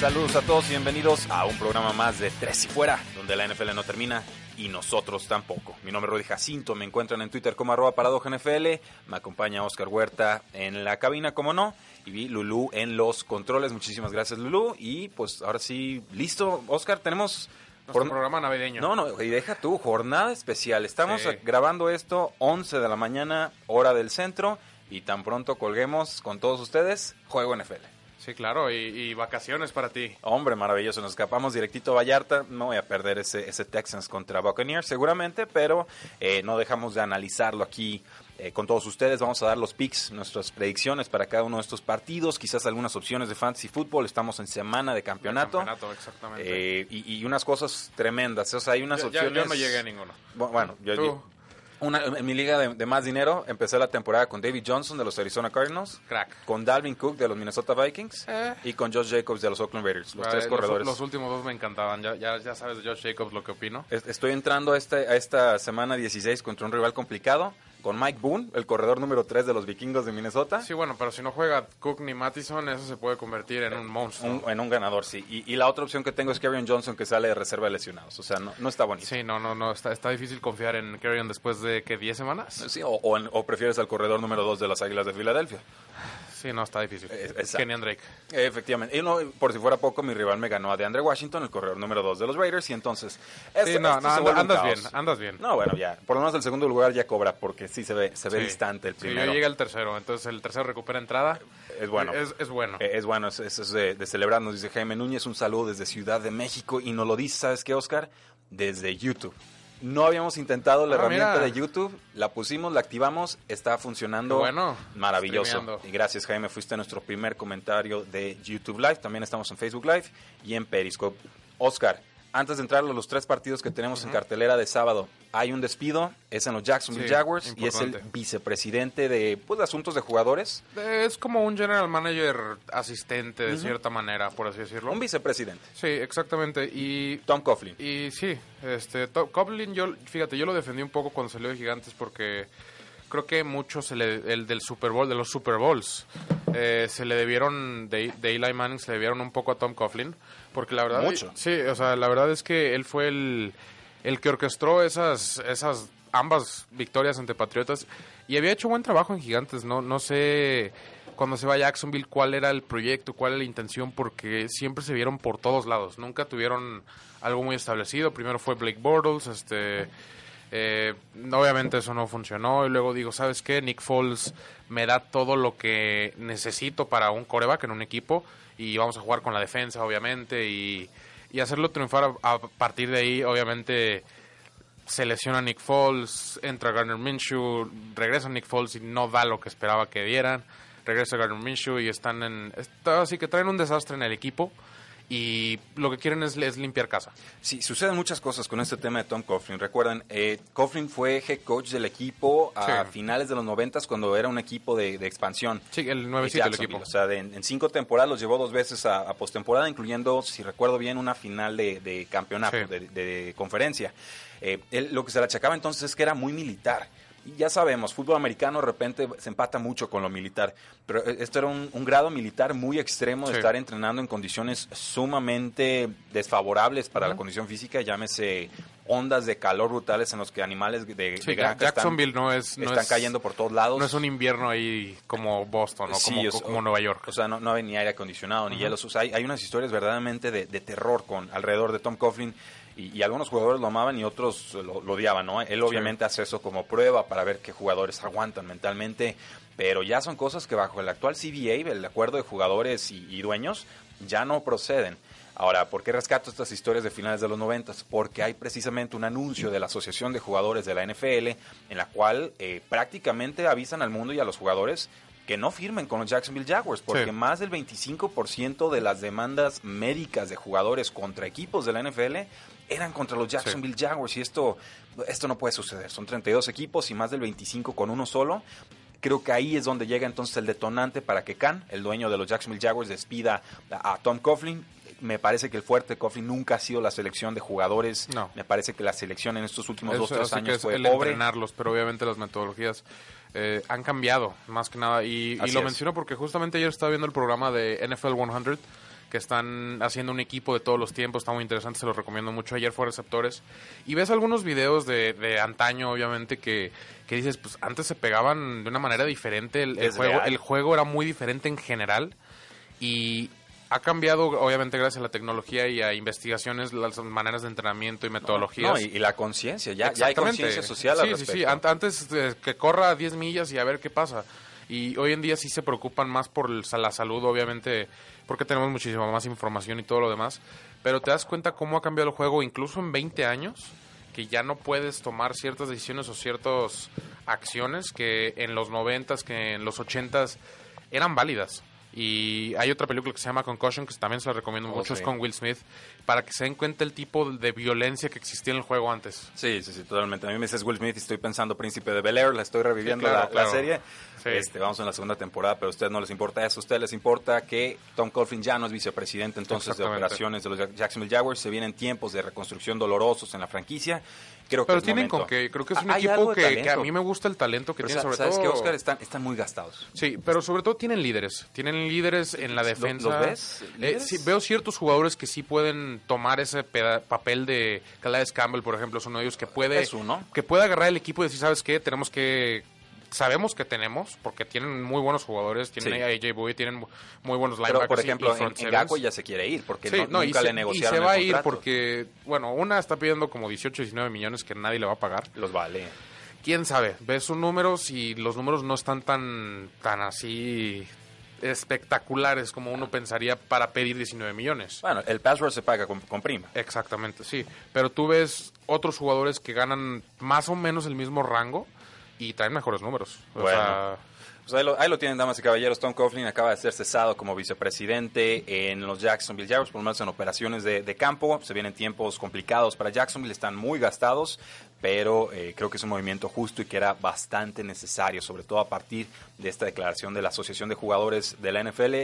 Saludos a todos y bienvenidos a un programa más de Tres y Fuera, donde la NFL no termina y nosotros tampoco. Mi nombre es Rudy Jacinto, me encuentran en Twitter como arroba NFL, me acompaña Oscar Huerta en la cabina, como no, y vi Lulú en los controles. Muchísimas gracias, Lulú. Y pues ahora sí, listo, Oscar, tenemos... Nuestro programa navideño. No, no, y deja tú, jornada especial. Estamos grabando esto 11 de la mañana, hora del centro, y tan pronto colguemos con todos ustedes, juego NFL. Sí, claro, y, vacaciones para ti. Hombre, maravilloso. Nos escapamos directito a Vallarta. No voy a perder ese, ese Texans contra Buccaneers seguramente, pero eh, no dejamos de analizarlo aquí eh, con todos ustedes. Vamos a dar los picks, nuestras predicciones para cada uno de estos partidos, quizás algunas opciones de fantasy fútbol. Estamos en semana de campeonato. campeonato exactamente. Eh, y, unas cosas tremendas. O sea, hay unas opciones. yo no llegué a ninguno. Bueno, yo, en mi liga de, más dinero empecé la temporada con David Johnson de los Arizona Cardinals, Crack. con Dalvin Cook de los Minnesota Vikings eh. y con Josh Jacobs de los Oakland Raiders, los tres corredores. Los, últimos dos me encantaban, ya, ya, sabes de Josh Jacobs lo que opino. Estoy entrando a, este, a esta semana 16 contra un rival complicado con Mike Boone, el corredor número 3 de los vikingos de Minnesota. Sí, bueno, pero si no juega Cook ni Mattison, eso se puede convertir en un monstruo. en un ganador, sí. Y, la otra opción que tengo es Kerryon Johnson, que sale de reserva de lesionados. O sea, no, no está bonito. Sí, no, no, no. Está, está difícil confiar en Kerryon después de, que 10 semanas? Sí, o, o prefieres al corredor número 2 de las Águilas de Filadelfia. Sí, no, está difícil. Kenny Drake. Efectivamente. Y no, por si fuera poco, mi rival me ganó a DeAndre Washington, el corredor número 2 de los Raiders, y entonces... sí, no, andas bien, andas bien. No, bueno, ya. Por lo menos el segundo lugar ya cobra, porque sí se ve, se ve distante el primero. Sí, yo llegué al tercero, entonces el tercero recupera entrada. Es bueno. Es, bueno. Es, bueno, es, es de, de, celebrar. Nos dice Jaime Núñez, un saludo desde Ciudad de México, y nos lo dice, ¿sabes qué, Oscar? Desde YouTube. No habíamos intentado la ah, herramienta de YouTube, la pusimos, la activamos, está funcionando bueno, maravilloso. Y gracias Jaime, fuiste nuestro primer comentario de YouTube Live, también estamos en Facebook Live y en Periscope. Oscar, antes de entrar a los tres partidos que tenemos en cartelera de sábado, hay un despido, es en los Jacksonville Jaguars y es el vicepresidente de pues, asuntos de jugadores. Es como un general manager asistente de cierta manera, por así decirlo. Un vicepresidente. Sí, exactamente. Y Tom Coughlin. Y sí, este Tom Coughlin, yo fíjate, yo lo defendí un poco cuando salió de Gigantes porque creo que muchos se le, el del Super Bowl, de los Super Bowls, eh, se le debieron de, de, Eli Manning, se le debieron un poco a Tom Coughlin, porque la verdad, mucho. sí, o sea, la verdad es que él fue el, el que orquestó esas, esas ambas victorias ante Patriotas y había hecho buen trabajo en Gigantes, no, no sé cuando se va a Jacksonville cuál era el proyecto, cuál era la intención, porque siempre se vieron por todos lados, nunca tuvieron algo muy establecido, primero fue Blake Bortles, este eh, obviamente eso no funcionó y luego digo, ¿sabes qué? Nick Foles me da todo lo que necesito para un coreback en un equipo y vamos a jugar con la defensa, obviamente, y, hacerlo triunfar a, partir de ahí, obviamente se lesiona Nick Foles, entra Gardner Minshew, regresa Nick Foles y no da lo que esperaba que dieran, regresa Gardner Minshew y están en... Así que traen un desastre en el equipo y lo que quieren es, limpiar casa. Sí, suceden muchas cosas con este tema de Tom Coughlin. Recuerdan, eh, Coughlin fue head coach del equipo a finales de los noventas cuando era un equipo de, expansión. Sí, el nuevecito del equipo. O sea, en cinco temporadas los llevó dos veces a, postemporada, incluyendo, si recuerdo bien, una final de, campeonato, de, conferencia. Eh, lo que se le achacaba entonces es que era muy militar ya sabemos, fútbol americano de repente se empata mucho con lo militar, pero eh, esto era un, grado militar muy extremo de estar entrenando en condiciones sumamente desfavorables para la condición física, llámese ondas de calor brutales en los que animales de, de Sí, granja Jacksonville no es... están, No están es, cayendo por todos lados. No es un invierno ahí como Boston o Sí, como, Nueva York. O sea, no, no hay ni aire acondicionado ni hielos. O sea, hay, hay unas historias verdaderamente de, de terror con alrededor de Tom Coughlin y, y algunos jugadores lo amaban y otros lo, lo odiaban, ¿no? Él obviamente hace eso como prueba para ver qué jugadores aguantan mentalmente, pero ya son cosas que bajo el actual CBA, el acuerdo de jugadores y, y dueños, ya no proceden. Ahora, ¿por qué rescato estas historias de finales de los 90? Porque hay precisamente un anuncio de la Asociación de Jugadores de la NFL en la cual eh, prácticamente avisan al mundo y a los jugadores que no firmen con los Jacksonville Jaguars, porque Sí. más del 25% de las demandas médicas de jugadores contra equipos de la NFL eran contra los Jacksonville Jaguars y esto, esto no puede suceder. Son 32 equipos y más del 25 con uno solo. Creo que ahí es donde llega entonces el detonante para que Khan, el dueño de los Jacksonville Jaguars, despida a, Tom Coughlin. Me parece que el fuerte Coughlin nunca ha sido la selección de jugadores. No. Me parece que la selección en estos últimos Eso, dos tres así que años es fue el pobre. entrenarlos, pero obviamente las metodologías eh, han cambiado, más que nada. Y, y lo menciono porque justamente ayer estaba viendo el programa de NFL 100, que están haciendo un equipo de todos los tiempos, está muy interesante, se los recomiendo mucho. Ayer fue receptores. Y ves algunos videos de, de antaño, obviamente, que, que dices, pues antes se pegaban de una manera diferente, el, juego, real. el juego era muy diferente en general. Y ha cambiado, obviamente, gracias a la tecnología y a investigaciones, las maneras de entrenamiento y metodologías. No, y, y la conciencia, ya, ya hay conciencia social al sí, sí, sí. Antes eh, que corra 10 millas y a ver qué pasa. Y hoy en día sí se preocupan más por la salud, obviamente, porque tenemos muchísima más información y todo lo demás. Pero te das cuenta cómo ha cambiado el juego, incluso en 20 años, que ya no puedes tomar ciertas decisiones o ciertas acciones que en los 90s, que en los 80s eran válidas. Y hay otra película que se llama Concussion, que también se la recomiendo Oh, mucho, sí. es con Will Smith, para que se den cuenta el tipo de violencia que existía en el juego antes. Sí, sí, sí, totalmente. A mí me dices Will Smith y estoy pensando Príncipe de Bel Air, la estoy reviviendo Sí, claro, la, serie. Sí. Este, vamos en la segunda temporada, pero a ustedes no les importa eso. A ustedes les importa que Tom Coughlin ya no es vicepresidente entonces de operaciones de los Jack- Jacksonville Jaguars. Se vienen tiempos de reconstrucción dolorosos en la franquicia. Creo que Pero tienen con que, creo que es un Hay algo equipo que, que a mí me gusta el talento que Pero tiene, sa- sobre ¿Sabes todo. qué, Oscar? Están, están muy gastados. Sí, pero sobre todo tienen líderes. Tienen líderes en la ¿Lo- defensa. los ves? Eh, veo ciertos jugadores que sí pueden tomar ese papel de Calais Campbell, por ejemplo, es uno de ellos que puede, Es uno. que puede agarrar el equipo y decir, ¿sabes qué? Tenemos que sabemos que tenemos, porque tienen muy buenos jugadores, tienen Sí. a AJ Bowie, tienen muy buenos Pero, linebackers. por y- ejemplo, y en. Gakwe ya se quiere ir porque Sí, no- no, y nunca se, le y negociaron se va a ir porque, bueno, una está pidiendo como 18, 19 millones que nadie le va a pagar. Los vale. quién sabe, ves sus números y los números no están tan, tan así espectaculares como uno pensaría para pedir 19 millones. Bueno, el pass rush se paga con, con prima. Exactamente, sí. Pero tú ves otros jugadores que ganan más o menos el mismo rango y traen mejores números. O Bueno. sea, Pues ahí, lo, ahí lo tienen, damas y caballeros. Tom Coughlin acaba de ser cesado como vicepresidente en los Jacksonville Jaguars, por lo menos en operaciones de, de campo. Se vienen tiempos complicados para Jacksonville, están muy gastados, pero eh, creo que es un movimiento justo y que era bastante necesario, sobre todo a partir de esta declaración de la Asociación de Jugadores de la NFL.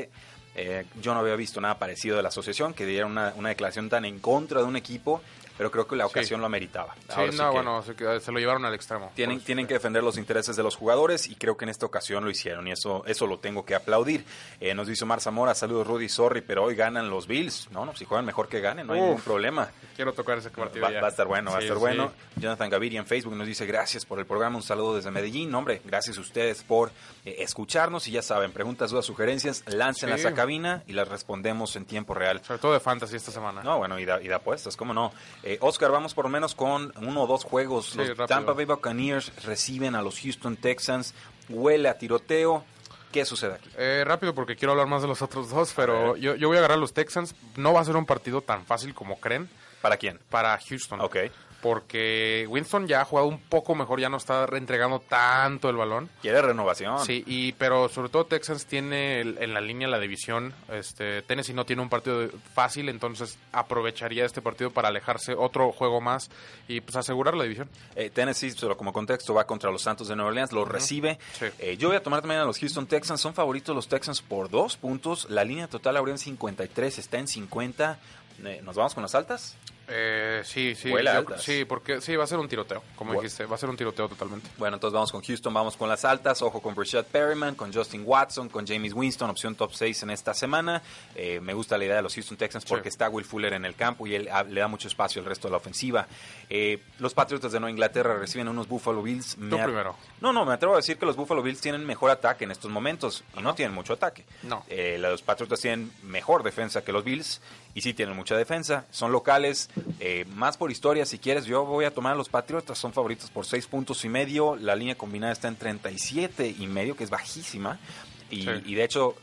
Eh, yo no había visto nada parecido de la asociación, que diera una, una declaración tan en contra de un equipo, pero creo que la ocasión lo ameritaba. sí, Ahora sí no, bueno, se, lo llevaron al extremo. tienen, tienen que defender los intereses de los jugadores y creo que en esta ocasión lo hicieron y eso, eso lo tengo que aplaudir. Eh, nos dice Omar Zamora, saludos Rudy, sorry, pero hoy ganan los Bills. No, no, si juegan mejor que ganen, no hay ningún problema. Quiero tocar ese partido Va, ya. va a estar bueno, va a estar bueno. Jonathan Gaviria en Facebook nos dice gracias por el programa, un saludo desde Medellín. Hombre, gracias a ustedes por eh, escucharnos y ya saben, preguntas, dudas, sugerencias, láncenlas a cabina y las respondemos en tiempo real. Sobre todo de fantasy esta semana. No, bueno, y da, y da apuestas, ¿cómo no? Eh, Oscar, vamos por lo menos con uno o dos juegos. Sí, Los rápido. Tampa Bay Buccaneers reciben a los Houston Texans. Huele a tiroteo. ¿Qué sucede aquí? Eh, rápido porque quiero hablar más de los otros dos, pero yo, yo voy a agarrar a los Texans. No va a ser un partido tan fácil como creen ¿Para quién? para Houston. Ok. Porque Winston ya ha jugado un poco mejor, ya no está reentregando tanto el balón. ¿Quiere renovación? Sí, y pero sobre todo Texans tiene el- en la línea la división. Este, Tennessee no tiene un partido fácil, entonces aprovecharía este partido para alejarse otro juego más y pues asegurar la división. Eh, Tennessee, solo como contexto, va contra los Santos de Nueva Orleans, los recibe. Sí. Eh, yo voy a tomar también a los Houston Texans. Son favoritos los Texans por dos puntos. La línea total abrió en 53, está en 50. Eh, ¿Nos vamos con las altas? Eh, sí, sí. Yo- sí, porque sí, va a ser un tiroteo, como dijiste, va a ser un tiroteo totalmente. Bueno, entonces vamos con Houston, vamos con las altas. Ojo con Brashad Perryman, con Justin Watson, con James Winston, opción top 6 en esta semana. Eh, me gusta la idea de los Houston Texans porque Sí. está Will Fuller en el campo y él ah, le da mucho espacio al resto de la ofensiva. Eh, los Patriotas de Nueva Inglaterra reciben unos Buffalo Bills. Tú primero. No, no, me atrevo a decir que los Buffalo Bills tienen mejor ataque en estos momentos y no tienen mucho ataque. No. Eh, los Patriotas tienen mejor defensa que los Bills y sí tienen mucha defensa. Son locales, eh, más por historia si quieres. Yo voy a tomar a los Patriotas, son favoritos por 6 puntos y medio. La línea combinada está en 37 y medio, que es bajísima. Y, Sí. y de hecho,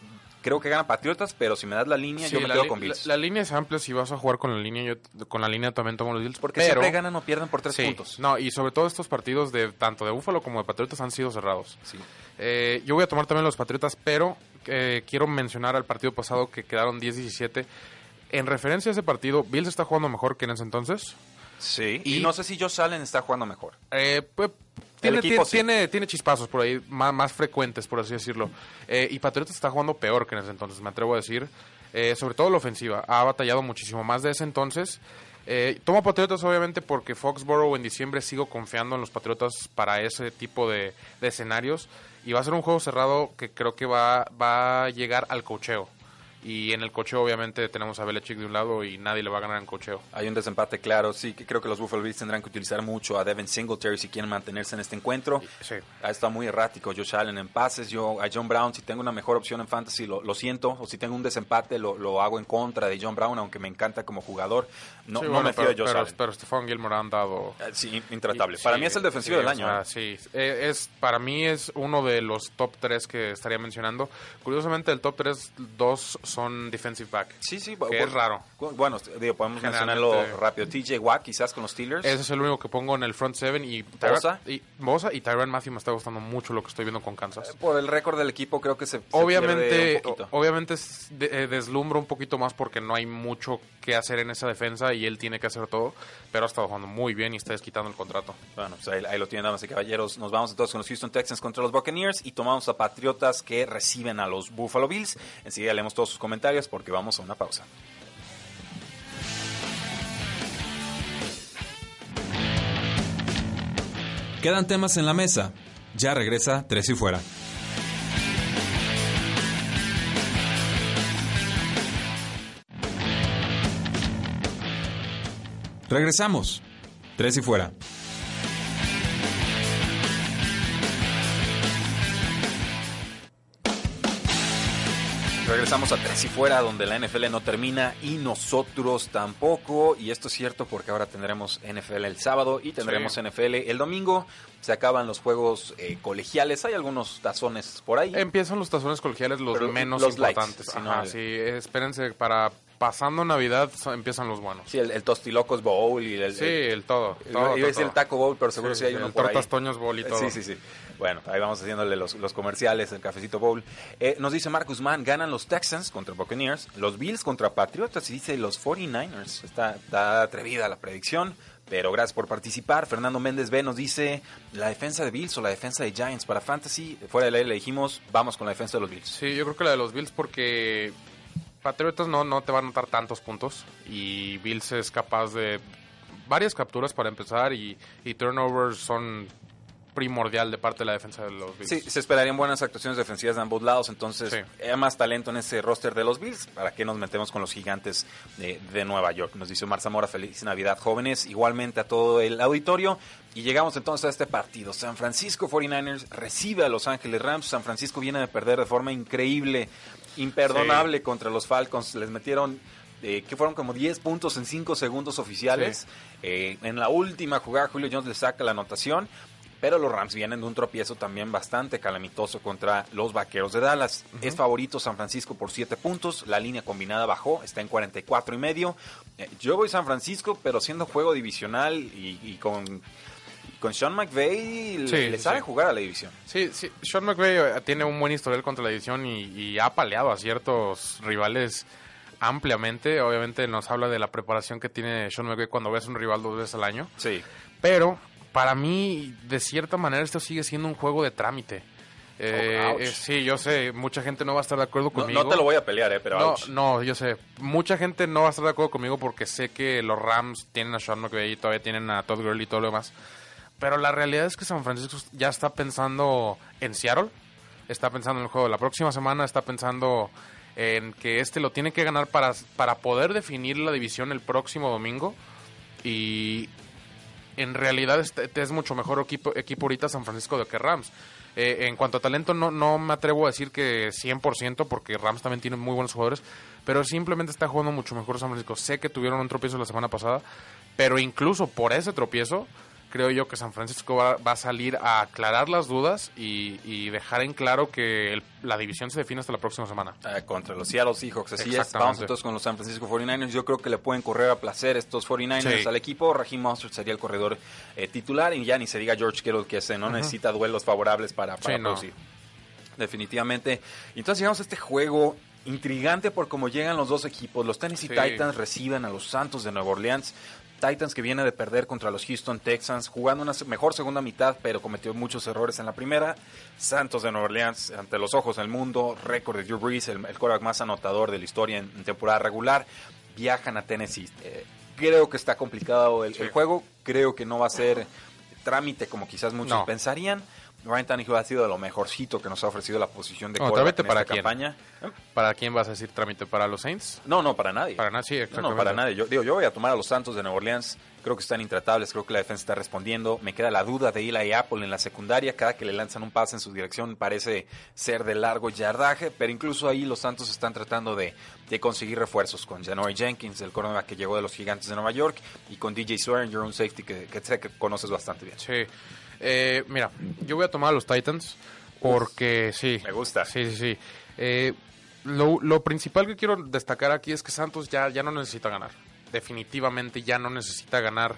creo que gana Patriotas, pero si me das la línea, Sí, yo me quedo con Bills. la- la línea es amplia si vas a jugar con la línea. Yo con la línea también tomo los Bills. Porque pero, siempre ganan o pierden por 3 sí, puntos. No, y sobre todo estos partidos de tanto de Búfalo como de Patriotas han sido cerrados. Sí. Eh, yo voy a tomar también los Patriotas, pero eh, quiero mencionar al partido pasado que quedaron 10-17. En referencia a ese partido, Bills está jugando mejor que en ese entonces. Sí, y, Y- no sé si Josh Allen está jugando mejor. Eh, pues, tiene, equipo tiene, sí. tiene, tiene chispazos por ahí, más, más frecuentes, por así decirlo. Eh, y Patriotas está jugando peor que en ese entonces, me atrevo a decir. Eh, sobre todo la ofensiva. Ha batallado muchísimo más de ese entonces. Eh, tomo Patriotas obviamente porque Foxborough en diciembre sigo confiando en los Patriotas para ese tipo de, de escenarios. Y va a ser un juego cerrado que creo que va, va a llegar al cocheo. Y en el cocheo obviamente tenemos a Belichick de un lado y nadie le va a ganar en cocheo. Hay un desempate claro. Sí, que creo que los Buffalo Bills tendrán que utilizar mucho a Devin Singletary si quieren mantenerse en este encuentro. Sí. Ha estado muy errático Josh Allen en pases. Yo a John Brown, si tengo una mejor opción en fantasy, lo, lo siento. O si tengo un desempate, lo, lo hago en contra de John Brown, aunque me encanta como jugador. No, Sí, no bueno, me fío pero, de Josh pero, Allen. pero Stephon Gilmore han dado Eh, Sí, intratable. Y- Para sí, mí es el defensivo sí, del o año. sea, ¿eh? sí, Eh, es, para mí es uno de los top 3 que estaría mencionando. Curiosamente, el top 3, dos son defensive back. Sí, sí. que es raro. Bueno, digo, podemos mencionarlo rápido. TJ Watt, quizás con los Steelers. Ese es el único que pongo en el front 7 y Bosa. y Bosa y Tyron Matthew me está gustando mucho lo que estoy viendo con Kansas. Por el récord del equipo, creo que se, se Obviamente, pierde un obviamente eh, deslumbra un poquito más porque no hay mucho que hacer en esa defensa y él tiene que hacer todo, pero ha estado jugando muy bien y está desquitando el contrato. Bueno, pues ahí, ahí lo tienen, damas y caballeros. Nos vamos entonces con los Houston Texans contra los Buccaneers y tomamos a Patriotas que reciben a los Buffalo Bills. Enseguida leemos todos sus comentarios porque vamos a una pausa. Quedan temas en la mesa. Ya regresa Tres y Fuera. Regresamos. Tres y Fuera. Regresamos a Tres y Fuera, donde la NFL no termina y nosotros tampoco. Y esto es cierto porque ahora tendremos NFL el sábado y tendremos Sí. NFL el domingo. Se acaban los juegos eh, colegiales. Hay algunos tazones por ahí. Empiezan los tazones colegiales los Pero menos los importantes. Ajá, el- sí, espérense para pasando Navidad empiezan los buenos. Sí, el, el Tostilocos Bowl y el, Sí, el- el todo. Todo, iba a decir el Taco Bowl, pero seguro sí, hay uno el por ahí. Tortas Toños Bowl y todo. Sí, sí, sí. Bueno, ahí vamos haciéndole los, los comerciales, el cafecito bowl. Eh, nos dice Marcus Mann, ganan los Texans contra Buccaneers, los Bills contra Patriotas y dice los 49ers. Está, está atrevida la predicción, pero gracias por participar. Fernando Méndez B nos dice la defensa de Bills o la defensa de Giants para Fantasy. Fuera de la le dijimos, vamos con la defensa de los Bills. Sí, yo creo que la de los Bills porque Patriotas no, no te va a anotar tantos puntos y Bills es capaz de varias capturas para empezar y, y turnovers son primordial de parte de la defensa de los Bills. Sí, se esperarían buenas actuaciones defensivas de ambos lados, entonces Sí. hay más talento en ese roster de los Bills. ¿Para qué nos metemos con los gigantes de, de Nueva York? Nos dice Omar Zamora, feliz Navidad jóvenes, igualmente a todo el auditorio. Y llegamos entonces a este partido. San Francisco 49ers recibe a Los Ángeles Rams. San Francisco viene de perder de forma increíble, imperdonable contra los Falcons. Les metieron eh, que fueron como 10 puntos en 5 segundos oficiales. Eh, en la última jugada, Julio Jones le saca la anotación. Pero los Rams vienen de un tropiezo también bastante calamitoso contra los Vaqueros de Dallas. Es favorito San Francisco por 7 puntos. La línea combinada bajó, está en 44 y medio. Eh, yo voy San Francisco, pero siendo juego divisional y, y con, con Sean McVay le, Sí, le sí, sabe sí. jugar a la división. Sí, sí, Sean McVay eh, tiene un buen historial contra la división y, y ha paleado a ciertos rivales ampliamente. Obviamente nos habla de la preparación que tiene Sean McVay cuando ves un rival dos veces al año. Sí. Pero para mí, de cierta manera, esto sigue siendo un juego de trámite. Eh, Oh, ouch. eh, sí, yo sé, mucha gente no va a estar de acuerdo No, conmigo. no te lo voy a pelear, eh, pero No, ouch. no, yo sé. Mucha gente no va a estar de acuerdo conmigo porque sé que los Rams tienen a Sean McVay y todavía tienen a Todd Gurley y todo lo demás. Pero la realidad es que San Francisco ya está pensando en Seattle, está pensando en el juego de la próxima semana, está pensando en que este lo tiene que ganar para, para poder definir la división el próximo domingo. Y en realidad este, este es mucho mejor equipo, equipo ahorita San Francisco de que Rams. Eh, en cuanto a talento, no, no me atrevo a decir que 100%, porque Rams también tiene muy buenos jugadores, pero simplemente está jugando mucho mejor San Francisco. Sé que tuvieron un tropiezo la semana pasada, pero incluso por ese tropiezo, creo yo que San Francisco va, va a salir a aclarar las dudas y, y dejar en claro que el- la división se define hasta la próxima semana. Eh, contra los Seattle Seahawks. Así es, vamos entonces con los San Francisco 49ers. Yo creo que le pueden correr a placer estos 49ers Sí. al equipo. Raheem Mostert sería el corredor eh, titular y ya ni se diga George Kittle que ese no necesita duelos favorables para, para Sí, no. producir. Definitivamente. Entonces llegamos a este juego intrigante por cómo llegan los dos equipos. Los Tennessee Sí. Titans reciben a los Santos de Nueva Orleans. Titans que viene de perder contra los Houston Texans, jugando una mejor segunda mitad, pero cometió muchos errores en la primera. Santos de Nueva Orleans, ante los ojos del mundo, récord de Drew Brees, el, el quarterback más anotador de la historia en, en temporada regular, viajan a Tennessee. Eh, creo que está complicado el, el juego, creo que no va a ser trámite como quizás muchos No. pensarían. Ryan Tannehill ha sido de lo mejorcito que nos ha ofrecido la posición de No, quarterback trámite en para esta quién. campaña. ¿Para quién vas a decir trámite? ¿Para los Saints? No, no, para nadie. Para nadie, sí, No, no, exactamente. para nadie. Yo, digo, yo voy a tomar a los Santos de Nueva Orleans. Creo que están intratables. Creo que la defensa está respondiendo. Me queda la duda de Eli Apple en la secundaria. Cada que le lanzan un pase en su dirección parece ser de largo yardaje. Pero incluso ahí los Santos están tratando de, de conseguir refuerzos con Janory Jenkins, el cornerback que llegó de los Gigantes de Nueva York, y con DJ Swearinger, un safety que, que sé que conoces bastante bien. Sí. Eh, mira, yo voy a tomar a los Titans porque sí. Me gusta. Sí, sí, sí. Eh, lo, lo principal que quiero destacar aquí es que Santos ya, ya no necesita ganar. Definitivamente ya no necesita ganar.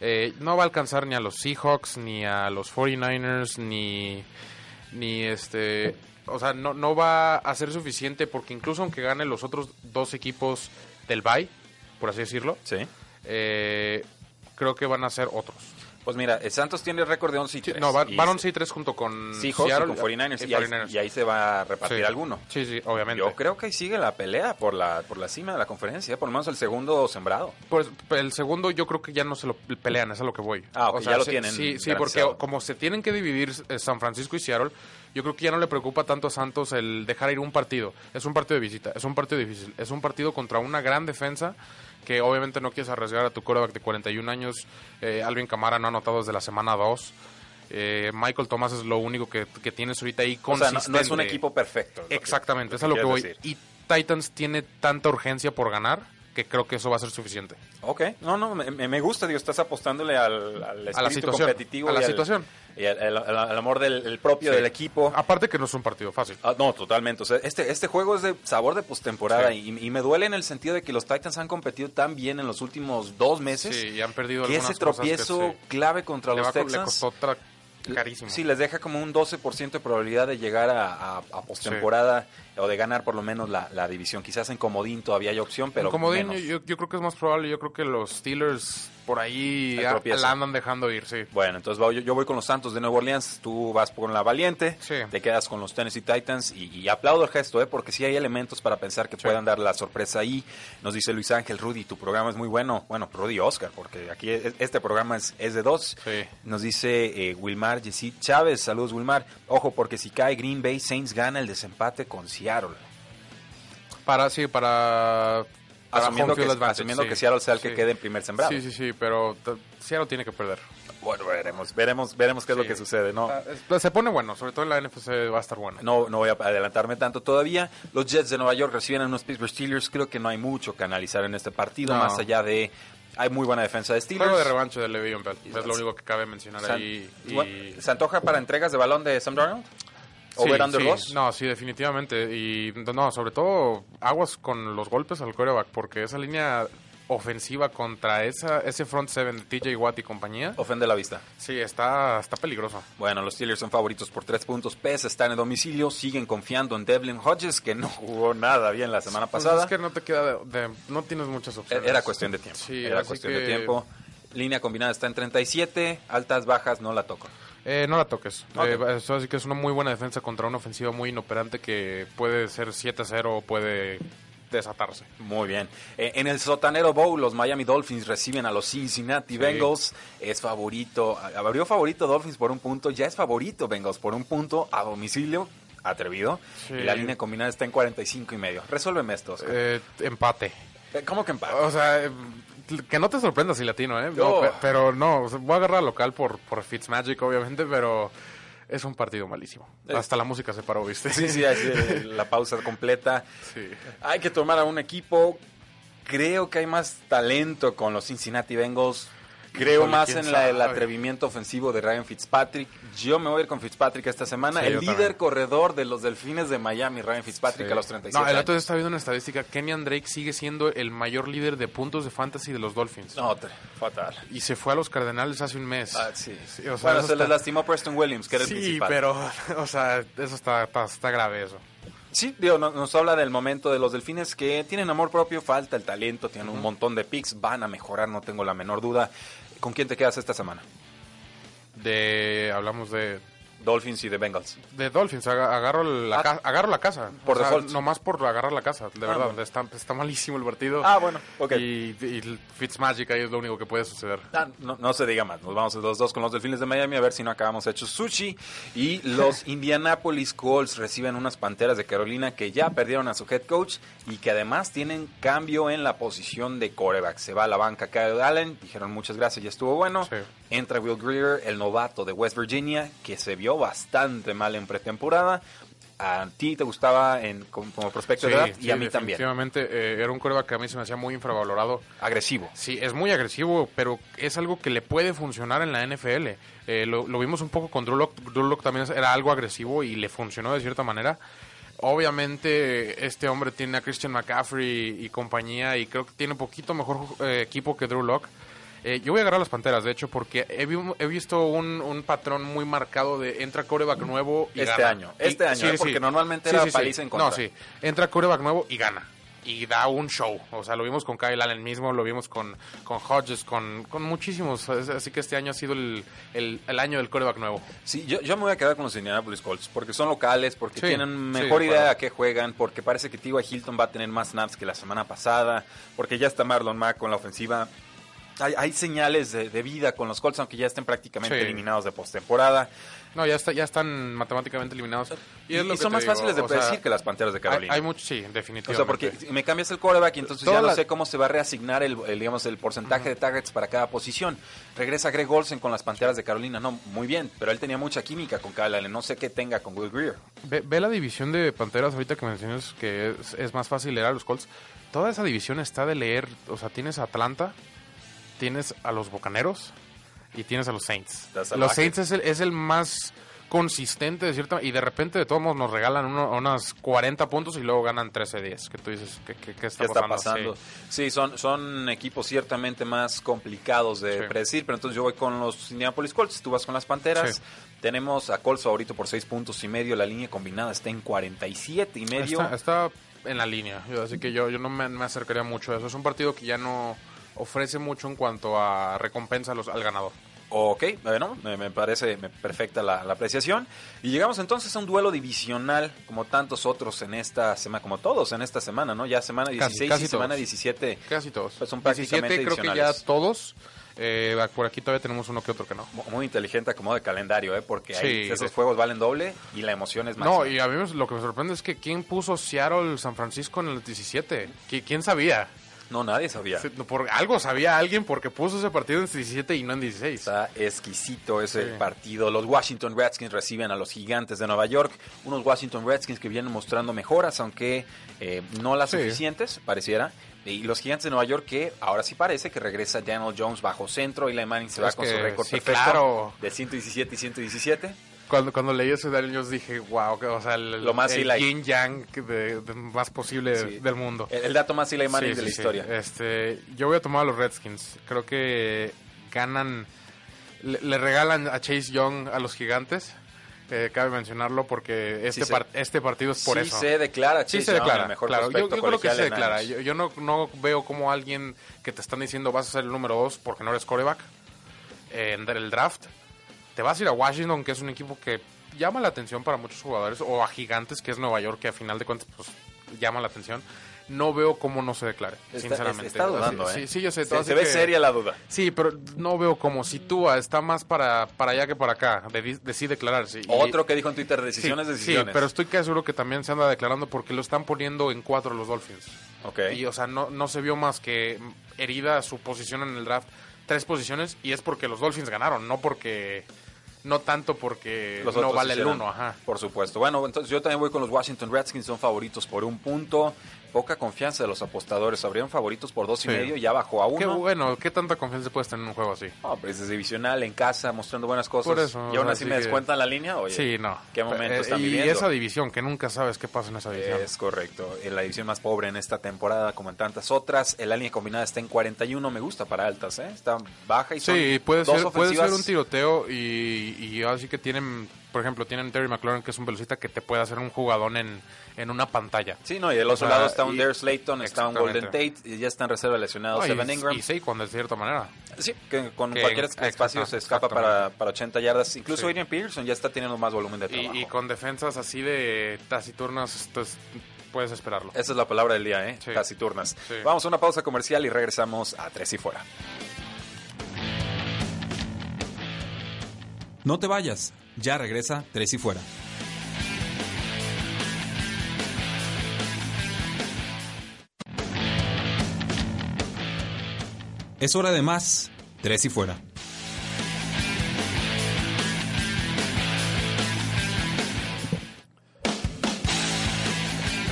Eh, no va a alcanzar ni a los Seahawks, ni a los 49ers, ni, ni este... O sea, no, no va a ser suficiente porque incluso aunque gane los otros dos equipos del Bay, por así decirlo, Sí. eh, creo que van a ser otros. Pues mira, el Santos tiene récord de 11 y 3. No, va- y van 11 y 3 junto con Seahawks y Seattle con 49ers. y Y, ahí, 49ers. y ahí se va a repartir Sí. alguno. Sí, sí, obviamente. Yo creo que ahí sigue la pelea por la, por la cima de la conferencia, por lo menos el segundo sembrado. Pues el segundo yo creo que ya no se lo pelean, es a lo que voy. Ah, ok, ya lo tienen Sí, sí, porque como se tienen que dividir eh, San Francisco y Seattle, yo creo que ya no le preocupa tanto a Santos el dejar ir un partido. Es un partido de visita, es un partido difícil, es un partido contra una gran defensa que obviamente no quieres arriesgar a tu quarterback de 41 años. Eh, Alvin Camara no ha anotado desde la semana 2. Eh, Michael Thomas es lo único que, que tienes ahorita ahí O sea, no, consistente. no es un equipo perfecto. que- Exactamente, es a lo que voy. decir. Y Titans tiene tanta urgencia por ganar que creo que eso va a ser suficiente. Ok, no, no, me, me gusta, digo, estás apostándole al, al espíritu situación, competitivo a la y al- situación. y al, al- al- al amor del el propio Sí. del equipo. Aparte que no es un partido fácil. Ah, no, totalmente. O sea, este, este juego es de sabor de postemporada Sí. y, y me duele en el sentido de que los Titans han competido tan bien en los últimos dos meses Sí, y han perdido que ese cosas que tropiezo clave contra los a le Texans costó carísimo. Sí, les deja como un 12% de probabilidad de llegar a, a, a postemporada o de ganar por lo menos la, la división. Quizás en comodín todavía hay opción, pero Como comodín, menos. yo, yo creo que es más probable. Yo creo que los Steelers por ahí a- la andan dejando ir, sí. Bueno, entonces yo, yo voy con los Santos de Nueva Orleans, tú vas con la Valiente, Sí. te quedas con los Tennessee Titans y, y aplaudo el gesto, ¿eh? porque sí hay elementos para pensar que puedan dar la sorpresa ahí. Nos dice Luis Ángel, Rudy, tu programa es muy bueno. Bueno, Rudy Oscar, porque aquí es- este programa es, es de dos. Sí. Nos dice eh, Wilmar Yesid Chávez, saludos Wilmar. Ojo, porque si cae Green Bay, Saints gana el desempate con Seattle. Para, sí, para... para Asumiendo, que, advantage, asumiendo sí. que Seattle sea el que quede en primer sembrado. Sí, sí, sí, pero Seattle tiene que perder. Bueno, veremos, veremos, veremos qué es lo que sucede, ¿no? Ah, es- Se pone bueno, sobre todo en la NFC va a estar bueno. No, no voy a adelantarme tanto todavía. Los Jets de Nueva York reciben a unos Pittsburgh Steelers. Creo que no hay mucho que analizar en este partido, No. más allá de... Hay muy buena defensa de Steelers. Juego de revancha de Le'Veon Bell. Es lo único que cabe mencionar San- ahí. y- ¿Se antoja para entregas de balón de Sam Darnold? Sí, ¿Over under sí. dos? No, sí, definitivamente. Y no, sobre todo aguas con los golpes al quarterback, porque esa línea ofensiva contra esa ese front seven de TJ Watt y compañía, Ofende la vista. sí, está, está peligroso. Bueno, los Steelers son favoritos por tres puntos. Pese están en domicilio, siguen confiando en Devlin Hodges, que no jugó nada bien la semana Pues pasada. es que no te queda de, de- no tienes muchas opciones. Era cuestión de tiempo. Sí, Era cuestión que- de tiempo. Línea combinada está en 37, altas, bajas, no la toco. Eh, no la toques. Eh, eso así que es una muy buena defensa contra una ofensiva muy inoperante que puede ser 7-0 o puede desatarse. Muy bien. Eh, en el Sotanero Bowl, los Miami Dolphins reciben a los Cincinnati Bengals. Es favorito, abrió favorito Dolphins por un punto, ya es favorito Bengals por un punto a domicilio. Atrevido. Sí. Y la línea combinada está en 45 y medio. Resuélveme esto. Eh, empate. Eh, ¿Cómo que empate? O sea, que no te sorprenda si latino, ¿eh? No, No. pe- pero no, o sea, voy a agarrar al local por, por Fitzmagic, obviamente, pero es un partido malísimo. Hasta la música se paró, ¿viste? Sí, sí, así, la pausa completa. Sí. Hay que tomar a un equipo. Creo que hay más talento con los Cincinnati Bengals. Creo Híjole, más en la- el atrevimiento ofensivo de Ryan Fitzpatrick. Yo me voy a ir con Fitzpatrick esta semana. Sí, el líder también. corredor de los Delfines de Miami, Ryan Fitzpatrick, Sí. a los 37 No, el otro día estaba viendo una estadística. Kenyan Drake sigue siendo el mayor líder de puntos de fantasy de los Dolphins. No, fatal. Y se fue a los Cardenales hace un mes. Ah, sí. Sí, o sea, bueno, se está- les lastimó Preston Williams, que era el sí, principal. pero, o sea, eso está, está, está grave eso. Sí, digo, no- nos habla del momento de los delfines que tienen amor propio, falta el talento, tienen un montón de picks, van a mejorar, no tengo la menor duda. ¿Con quién te quedas esta semana? De, hablamos de, Dolphins y de Bengals. de Dolphins, aga- agarro la, Ah. ca- agarro la casa. Por O sea. Nomás por agarrar la casa, de Ah, verdad. bueno. Está, está malísimo el partido. Ah, bueno, ok. Y, y Fitzmagic ahí es lo único que puede suceder. Ah, no, no se diga más, nos vamos los dos con los delfines de Miami a ver si no acabamos hechos sushi. Y los Indianapolis Colts reciben unas panteras de Carolina que ya perdieron a su head coach y que además tienen cambio en la posición de coreback. Se va a la banca Kyle Allen, dijeron muchas gracias, ya estuvo bueno. Sí. Entra Will Greer, el novato de West Virginia, que se vio bastante mal en pretemporada. A ti te gustaba en, como, como prospecto de edad y sí, a mí también. definitivamente, eh, era un coreback que a mí se me hacía muy infravalorado. Agresivo. Sí, es muy agresivo, pero es algo que le puede funcionar en la NFL. Eh, lo, lo vimos un poco con Drew Lock. Drew Lock también era algo agresivo y le funcionó de cierta manera. Obviamente, este hombre tiene a Christian McCaffrey y compañía y creo que tiene un poquito mejor eh, equipo que Drew Lock. Eh, yo voy a agarrar las panteras, de hecho, porque he, vi- he visto un, un patrón muy marcado de entra coreback nuevo y Este gana. año, este año, ¿eh? Porque normalmente era paliza en contra. No, sí. Entra coreback nuevo y gana. Y da un show. O sea, lo vimos con Kyle Allen mismo, lo vimos con, con Hodges, con, con muchísimos. Así que este año ha sido el, el, el año del coreback nuevo. Sí, yo, yo me voy a quedar con los Indianapolis Colts porque son locales, porque Sí, tienen sí, mejor de idea acuerdo. a qué juegan, porque parece que T.Y. Hilton va a tener más snaps que la semana pasada, porque ya está Marlon Mack con la ofensiva. Hay, hay señales de, de vida con los Colts, aunque ya estén prácticamente Sí. eliminados de postemporada. No, ya, está, ya están matemáticamente eliminados. Y, es lo y que son más digo, fáciles de sea, predecir que las Panteras de Hay, Carolina. hay mucho, sí, definitivamente. o sea, porque me cambias el quarterback y entonces ya no la- sé cómo se va a reasignar el, el, digamos, el porcentaje de targets para cada posición. Regresa Greg Olsen con las Panteras de Carolina. No, muy bien, pero él tenía mucha química con Kyle Allen. No sé qué tenga con Will Greer. Ve, ve la división de Panteras ahorita que mencionas que es, es más fácil leer a los Colts. Toda esa división está de leer. O sea, tienes a Atlanta, tienes a los Bocaneros y tienes a los Saints. Los Saints es el, es el más consistente de cierta y de repente de todos modos nos regalan uno, unas 40 puntos y luego ganan 13-10 que tú dices ¿qué, qué, qué está, ¿Qué está pasando? pasando? Sí. Sí, son, son equipos ciertamente más complicados de Sí. predecir, pero entonces yo voy con los Indianapolis Colts, tú vas con las Panteras. Sí. Tenemos a Colts favorito por 6 puntos y medio, la línea combinada está en 47 y medio. Está, está en la línea, así que yo, yo no me, me acercaría mucho a eso. Es un partido que ya no ofrece mucho en cuanto a recompensa los, al ganador. Ok, bueno, me, me parece me- perfecta la, la apreciación. Y llegamos entonces a un duelo divisional, como tantos otros en esta semana, como todos en esta semana, ¿no? Ya semana 16 casi y semana todos. 17. Casi todos. Pues son 17 prácticamente creo que ya todos. Eh, por aquí todavía tenemos uno que otro que no. Mu- Muy inteligente como de calendario, ¿eh? Porque ahí esos juegos valen doble y la emoción es más. No, y a mí lo que me sorprende es que ¿quién puso Seattle San Francisco en el 17? ¿Qui- ¿Quién sabía? No, nadie sabía. Por, algo sabía alguien porque puso ese partido en 17 y no en 16. Está exquisito ese Sí. partido. Los Washington Redskins reciben a los Gigantes de Nueva York. Unos Washington Redskins que vienen mostrando mejoras, aunque eh, no las Sí. suficientes, pareciera. Y los Gigantes de Nueva York que ahora sí parece que regresa Daniel Jones bajo centro y Manning se va Es con su récord sí, perfecto claro. de 117 y 117. Cuando, cuando leí ese Jones dije, wow, o sea, el, Lo más el yin yang de, de más posible Sí. del mundo. El, el dato más Eli Manning Sí, de la sí, sí. historia. Este, yo voy a tomar a los Redskins. Creo que ganan, le, le regalan a Chase Young a los gigantes. Eh, cabe mencionarlo porque este, se- par- este partido es por sí eso. se declara Sí se Young declara, el mejor claro. Yo, yo creo que se declara. Yo, yo no, no veo como alguien que te están diciendo vas a ser el número dos porque no eres coreback eh, en el draft te vas a ir a Washington, que es un equipo que llama la atención para muchos jugadores, o a Gigantes, que es Nueva York, que a final de cuentas pues llama la atención. No veo cómo no se declare, Está- sinceramente. está dudando, sí, ¿eh? sí, yo sé. Se, ve que- seria la duda. Sí, pero no veo como si Tua está más para, para allá que para acá, de, de sí declararse. Y- Otro que dijo en Twitter, Sí, decisiones, sí, decisiones. pero estoy casi seguro que también se anda declarando porque lo están poniendo en cuatro los Dolphins. Ok. Y, o sea, no, no se vio más que herida su posición en el draft. Tres posiciones y es porque los Dolphins ganaron, no porque... No tanto porque Los no vale el uno, ajá. Por supuesto. Bueno, entonces yo también voy con los Washington Redskins, son favoritos por un punto. Poca confianza de los apostadores. Abrieron favoritos por dos y Sí. medio y ya bajó a Qué uno. bueno, ¿qué tanta confianza puedes tener en un juego así? No, pues es divisional, en casa, mostrando buenas cosas. Por eso, y aún así así me que- descuentan la línea. Oye, sí, no. ¿Qué momento Eh, están Y viviendo? esa división, que nunca sabes qué pasa en esa división. Es correcto. En la división más pobre en esta temporada, como en tantas otras. La línea combinada está en 41. Me gusta para altas, ¿eh? Está baja y son Sí, puede dos ser, puede ser ofensivas. un tiroteo y, y así que tienen, por ejemplo, tienen Terry McLaurin, que es un velocista que te puede hacer un jugadón en, en una pantalla. Sí, no, y del otro O sea, lado está un Dare Slayton, está un Golden. Tate, y ya está en reserva lesionado No, y, Seven Ingram. y Saquon, de cierta manera. Sí, que con Que- cualquier espacio se escapa para, para 80 yardas. Incluso Sí. Adrian Peterson ya está teniendo más volumen de trabajo. y con defensas así de taciturnas, pues, puedes esperarlo. Esa es la palabra del día, ¿eh? Sí. Casi turnas. Sí. Vamos a una pausa comercial y regresamos a Tres y Fuera. No te vayas, ya regresa Tres y Fuera. Es hora de más, Tres y Fuera.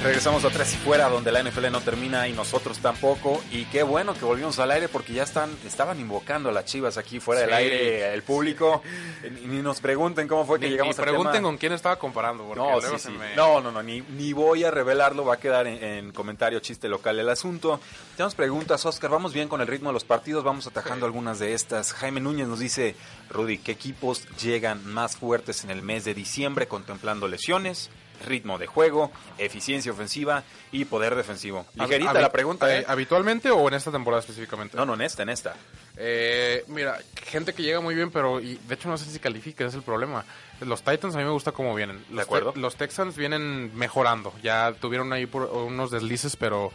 Regresamos a Tres y Fuera, donde la NFL no termina y nosotros tampoco. Y qué bueno que volvimos al aire porque ya están, estaban invocando a las chivas aquí fuera del Sí. aire, el público. Y ni nos pregunten cómo fue que Ni, llegamos ni al pregunten tema. con quién estaba comparando, porque No, luego sí, se sí. me... no, no, no, ni, ni voy a revelarlo, va a quedar en, en comentario chiste local el asunto. Tenemos preguntas, Oscar, vamos bien con el ritmo de los partidos, vamos atajando Sí. algunas de estas. Jaime Núñez nos dice, Rudy, ¿qué equipos llegan más fuertes en el mes de diciembre contemplando lesiones, ritmo de juego, eficiencia ofensiva y poder defensivo? Ligerita la pregunta, eh, ¿eh? ¿Habitualmente o en esta temporada específicamente? No, no, en esta, en esta. Eh, mira, gente que llega muy bien, pero y de hecho no sé si califica, ese es el problema. Los Titans a mí me gusta cómo vienen. Los acuerdo. Te- los Texans vienen mejorando. Ya tuvieron ahí por- unos deslices, pero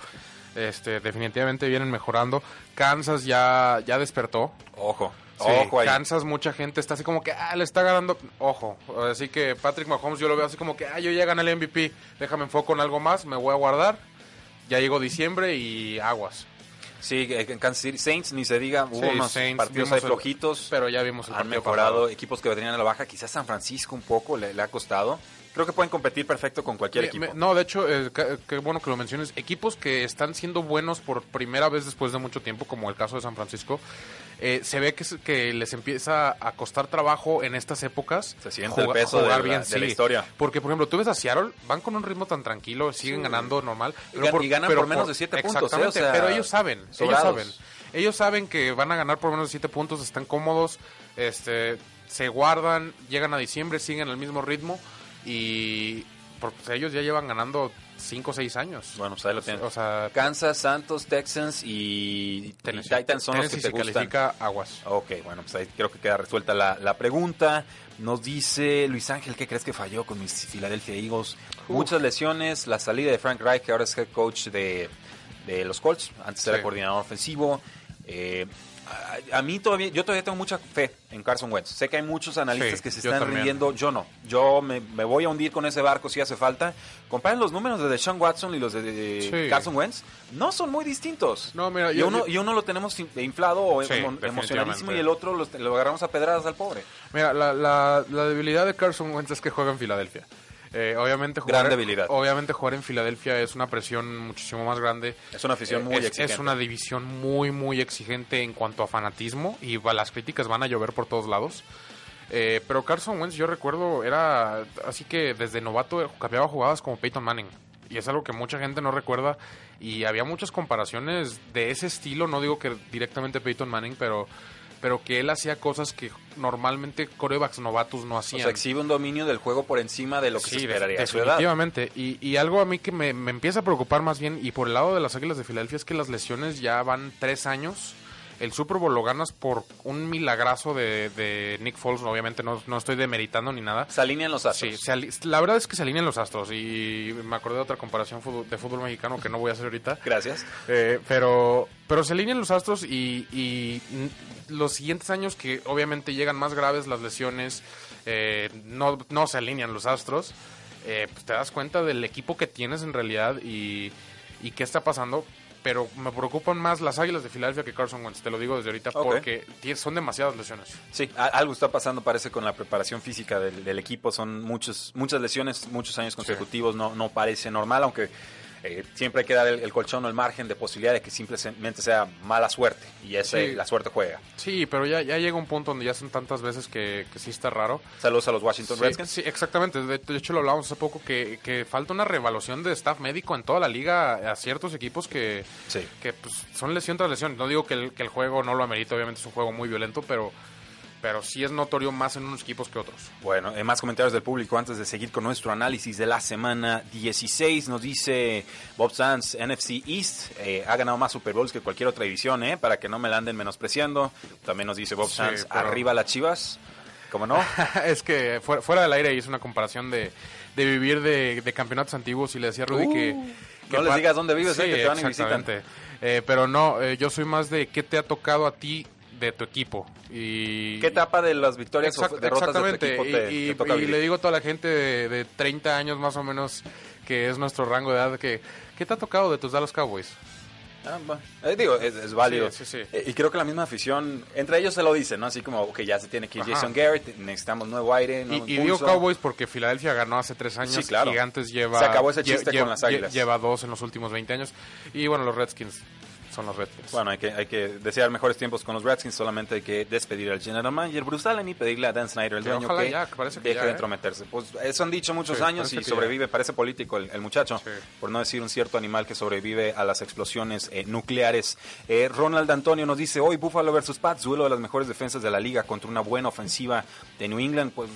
este definitivamente vienen mejorando. Kansas ya, ya despertó. Ojo, ojo ahí. Kansas, mucha gente está así como que, ah, le está ganando. Ojo, así que Patrick Mahomes yo lo veo así como que, ah, yo ya gané el MVP, déjame enfoco en algo más, me voy a guardar. Ya llegó diciembre y aguas. Sí, en Kansas City Saints, ni se diga, hubo Sí, unos Saints, partidos ahí el- flojitos. Pero ya vimos el han partido mejorado pasado. equipos que venían a la baja, quizás San Francisco un poco le, le ha costado. Creo que pueden competir perfecto con cualquier Me- equipo. me- no, de hecho, eh, qué bueno que lo menciones. Equipos que están siendo buenos por primera vez después de mucho tiempo, como el caso de San Francisco, eh, se ve que, les empieza a costar trabajo en estas épocas. Se siente el peso de la- de la historia. Porque, por ejemplo, tú ves a Seattle, van con un ritmo tan tranquilo, siguen ganando normal. Y gan- y ganan por menos de siete puntos, ¿eh? Exactamente, O sea, pero ellos saben, ellos saben. Ellos saben que van a ganar por menos de 7 puntos, están cómodos, este, se guardan, llegan a diciembre, siguen el mismo ritmo y por- pues, ellos ya llevan ganando 5 o 6 años. Bueno, pues ahí lo tienen. O sea, Kansas, Santos, Texans y, y Tennessee, Titans son Tennessee los que te gustan. califica aguas. Ok, bueno, pues ahí creo que queda resuelta la, la pregunta. Nos dice Luis Ángel, ¿qué crees que falló con mis Philadelphia Eagles? Muchas lesiones, la salida de Frank Reich, que ahora es head coach de, de los Colts, antes era coordinador ofensivo. Eh, a, a mí todavía, yo todavía tengo mucha fe en Carson Wentz. Sé que hay muchos analistas Sí, que se están rindiendo, yo no. Yo me, me voy a hundir con ese barco si hace falta. Comparen los números de Deshaun Watson y los de, de Sí. Carson Wentz, no son muy distintos. No, mira, y, yo- uno, yo- y uno lo tenemos in- inflado o Sí, emo- emocionalísimo definitivamente. y el otro lo, lo agarramos a pedradas al pobre. Mira, la, la, la debilidad de Carson Wentz es que juega en Filadelfia. Eh, obviamente jugar, Gran debilidad. Obviamente jugar en Filadelfia es una presión muchísimo más grande. Es una afición muy es, exigente. Es una división muy, muy exigente en cuanto a fanatismo y va- las críticas van a llover por todos lados. Eh, pero Carson Wentz, yo recuerdo, era así que desde novato cambiaba jugadas como Peyton Manning. Y es algo que mucha gente no recuerda. Y había muchas comparaciones de ese estilo. No digo que directamente Peyton Manning, pero, pero que él hacía cosas que normalmente corebacks novatos no O hacían. sea, exhibe un dominio del juego por encima de lo que se Sí, de- esperaría a su edad. Y, y algo a mí que me, me empieza a preocupar más bien, y por el lado de las Águilas de Filadelfia, es que las lesiones ya van tres años el Super Bowl lo ganas por un milagrazo de, de Nick Foles. Obviamente no, no estoy demeritando ni nada. Se alinean los astros. Sí, ali- la verdad es que se alinean los astros. Y me acordé de otra comparación de fútbol mexicano que no voy a hacer ahorita. Gracias. Eh, pero, pero se alinean los astros y, y los siguientes años que obviamente llegan más graves las lesiones, eh, no, no se alinean los astros, eh, pues te das cuenta del equipo que tienes en realidad y, y qué está pasando. Pero me preocupan más las Águilas de Filadelfia que Carson Wentz, te lo digo desde ahorita, porque son demasiadas lesiones. Sí, algo está pasando parece con la preparación física del, del equipo. Son muchos, muchas lesiones, muchos años consecutivos. No, no parece normal, aunque eh, siempre hay que dar el, el colchón o el margen de posibilidad de que simplemente sea mala suerte. Y ese, Sí. la suerte juega. Sí, pero ya, ya llega un punto donde ya son tantas veces que, que sí está raro. Saludos a los Washington Sí, Redskins. sí, exactamente. De, de hecho, lo hablábamos hace poco que, que falta una revaluación de staff médico en toda la liga a ciertos equipos que, Sí. que pues, son lesión tras lesión. No digo que el, que el juego no lo amerita, obviamente es un juego muy violento, pero, pero sí es notorio más en unos equipos que otros. Bueno, eh, más comentarios del público antes de seguir con nuestro análisis de la semana 16. Nos dice Bob Sands, NFC East eh, ha ganado más Super Bowls que cualquier otra división, ¿eh? para que no me la anden menospreciando. También nos dice Bob Sí, pero- arriba las chivas. ¿Cómo no? es que fuera, fuera del aire hice una comparación de, de vivir de, de campeonatos antiguos y le decía a Rudy que... que no les digas dónde vives, Sí, eh, que te van y visitan. exactamente. Eh, pero no, yo soy más de qué te ha tocado a ti de tu equipo. Y, ¿Qué etapa de las victorias o Exact- derrotas de tu exactamente. equipo te, y, te y- toca y le digo a toda la gente de, de 30 años más o menos, que es nuestro rango de edad, que ¿qué te ha tocado de tus Dallas Cowboys? Ah. Eh, digo, es, es válido. Sí, sí, sí. Eh, y creo que la misma afición, entre ellos se lo dicen, ¿no? Así como, ok, ya se tiene que ir Ajá. Jason Garrett, necesitamos nuevo aire, Y, nuevo y digo impulso. Cowboys porque Filadelfia ganó hace tres años. Sí, claro. Gigantes lleva. Se acabó ese chiste lle- con las lle- Águilas. Lleva dos en los últimos 20 años. Y bueno, los Redskins son los Redskins. Bueno, hay que, hay que desear mejores tiempos con los Redskins, solamente hay que despedir al general manager Bruce Allen y pedirle a Dan Snyder, el dueño, que, ya, que deje ya, de ¿eh? entrometerse. Pues eso han dicho muchos Sí, años y sobrevive, parece político el, el muchacho, Sí. por no decir un cierto animal que sobrevive a las explosiones eh, nucleares. Eh, Ronald Antonio nos dice, hoy Buffalo versus Pats, duelo de las mejores defensas de la liga contra una buena ofensiva de New England, pues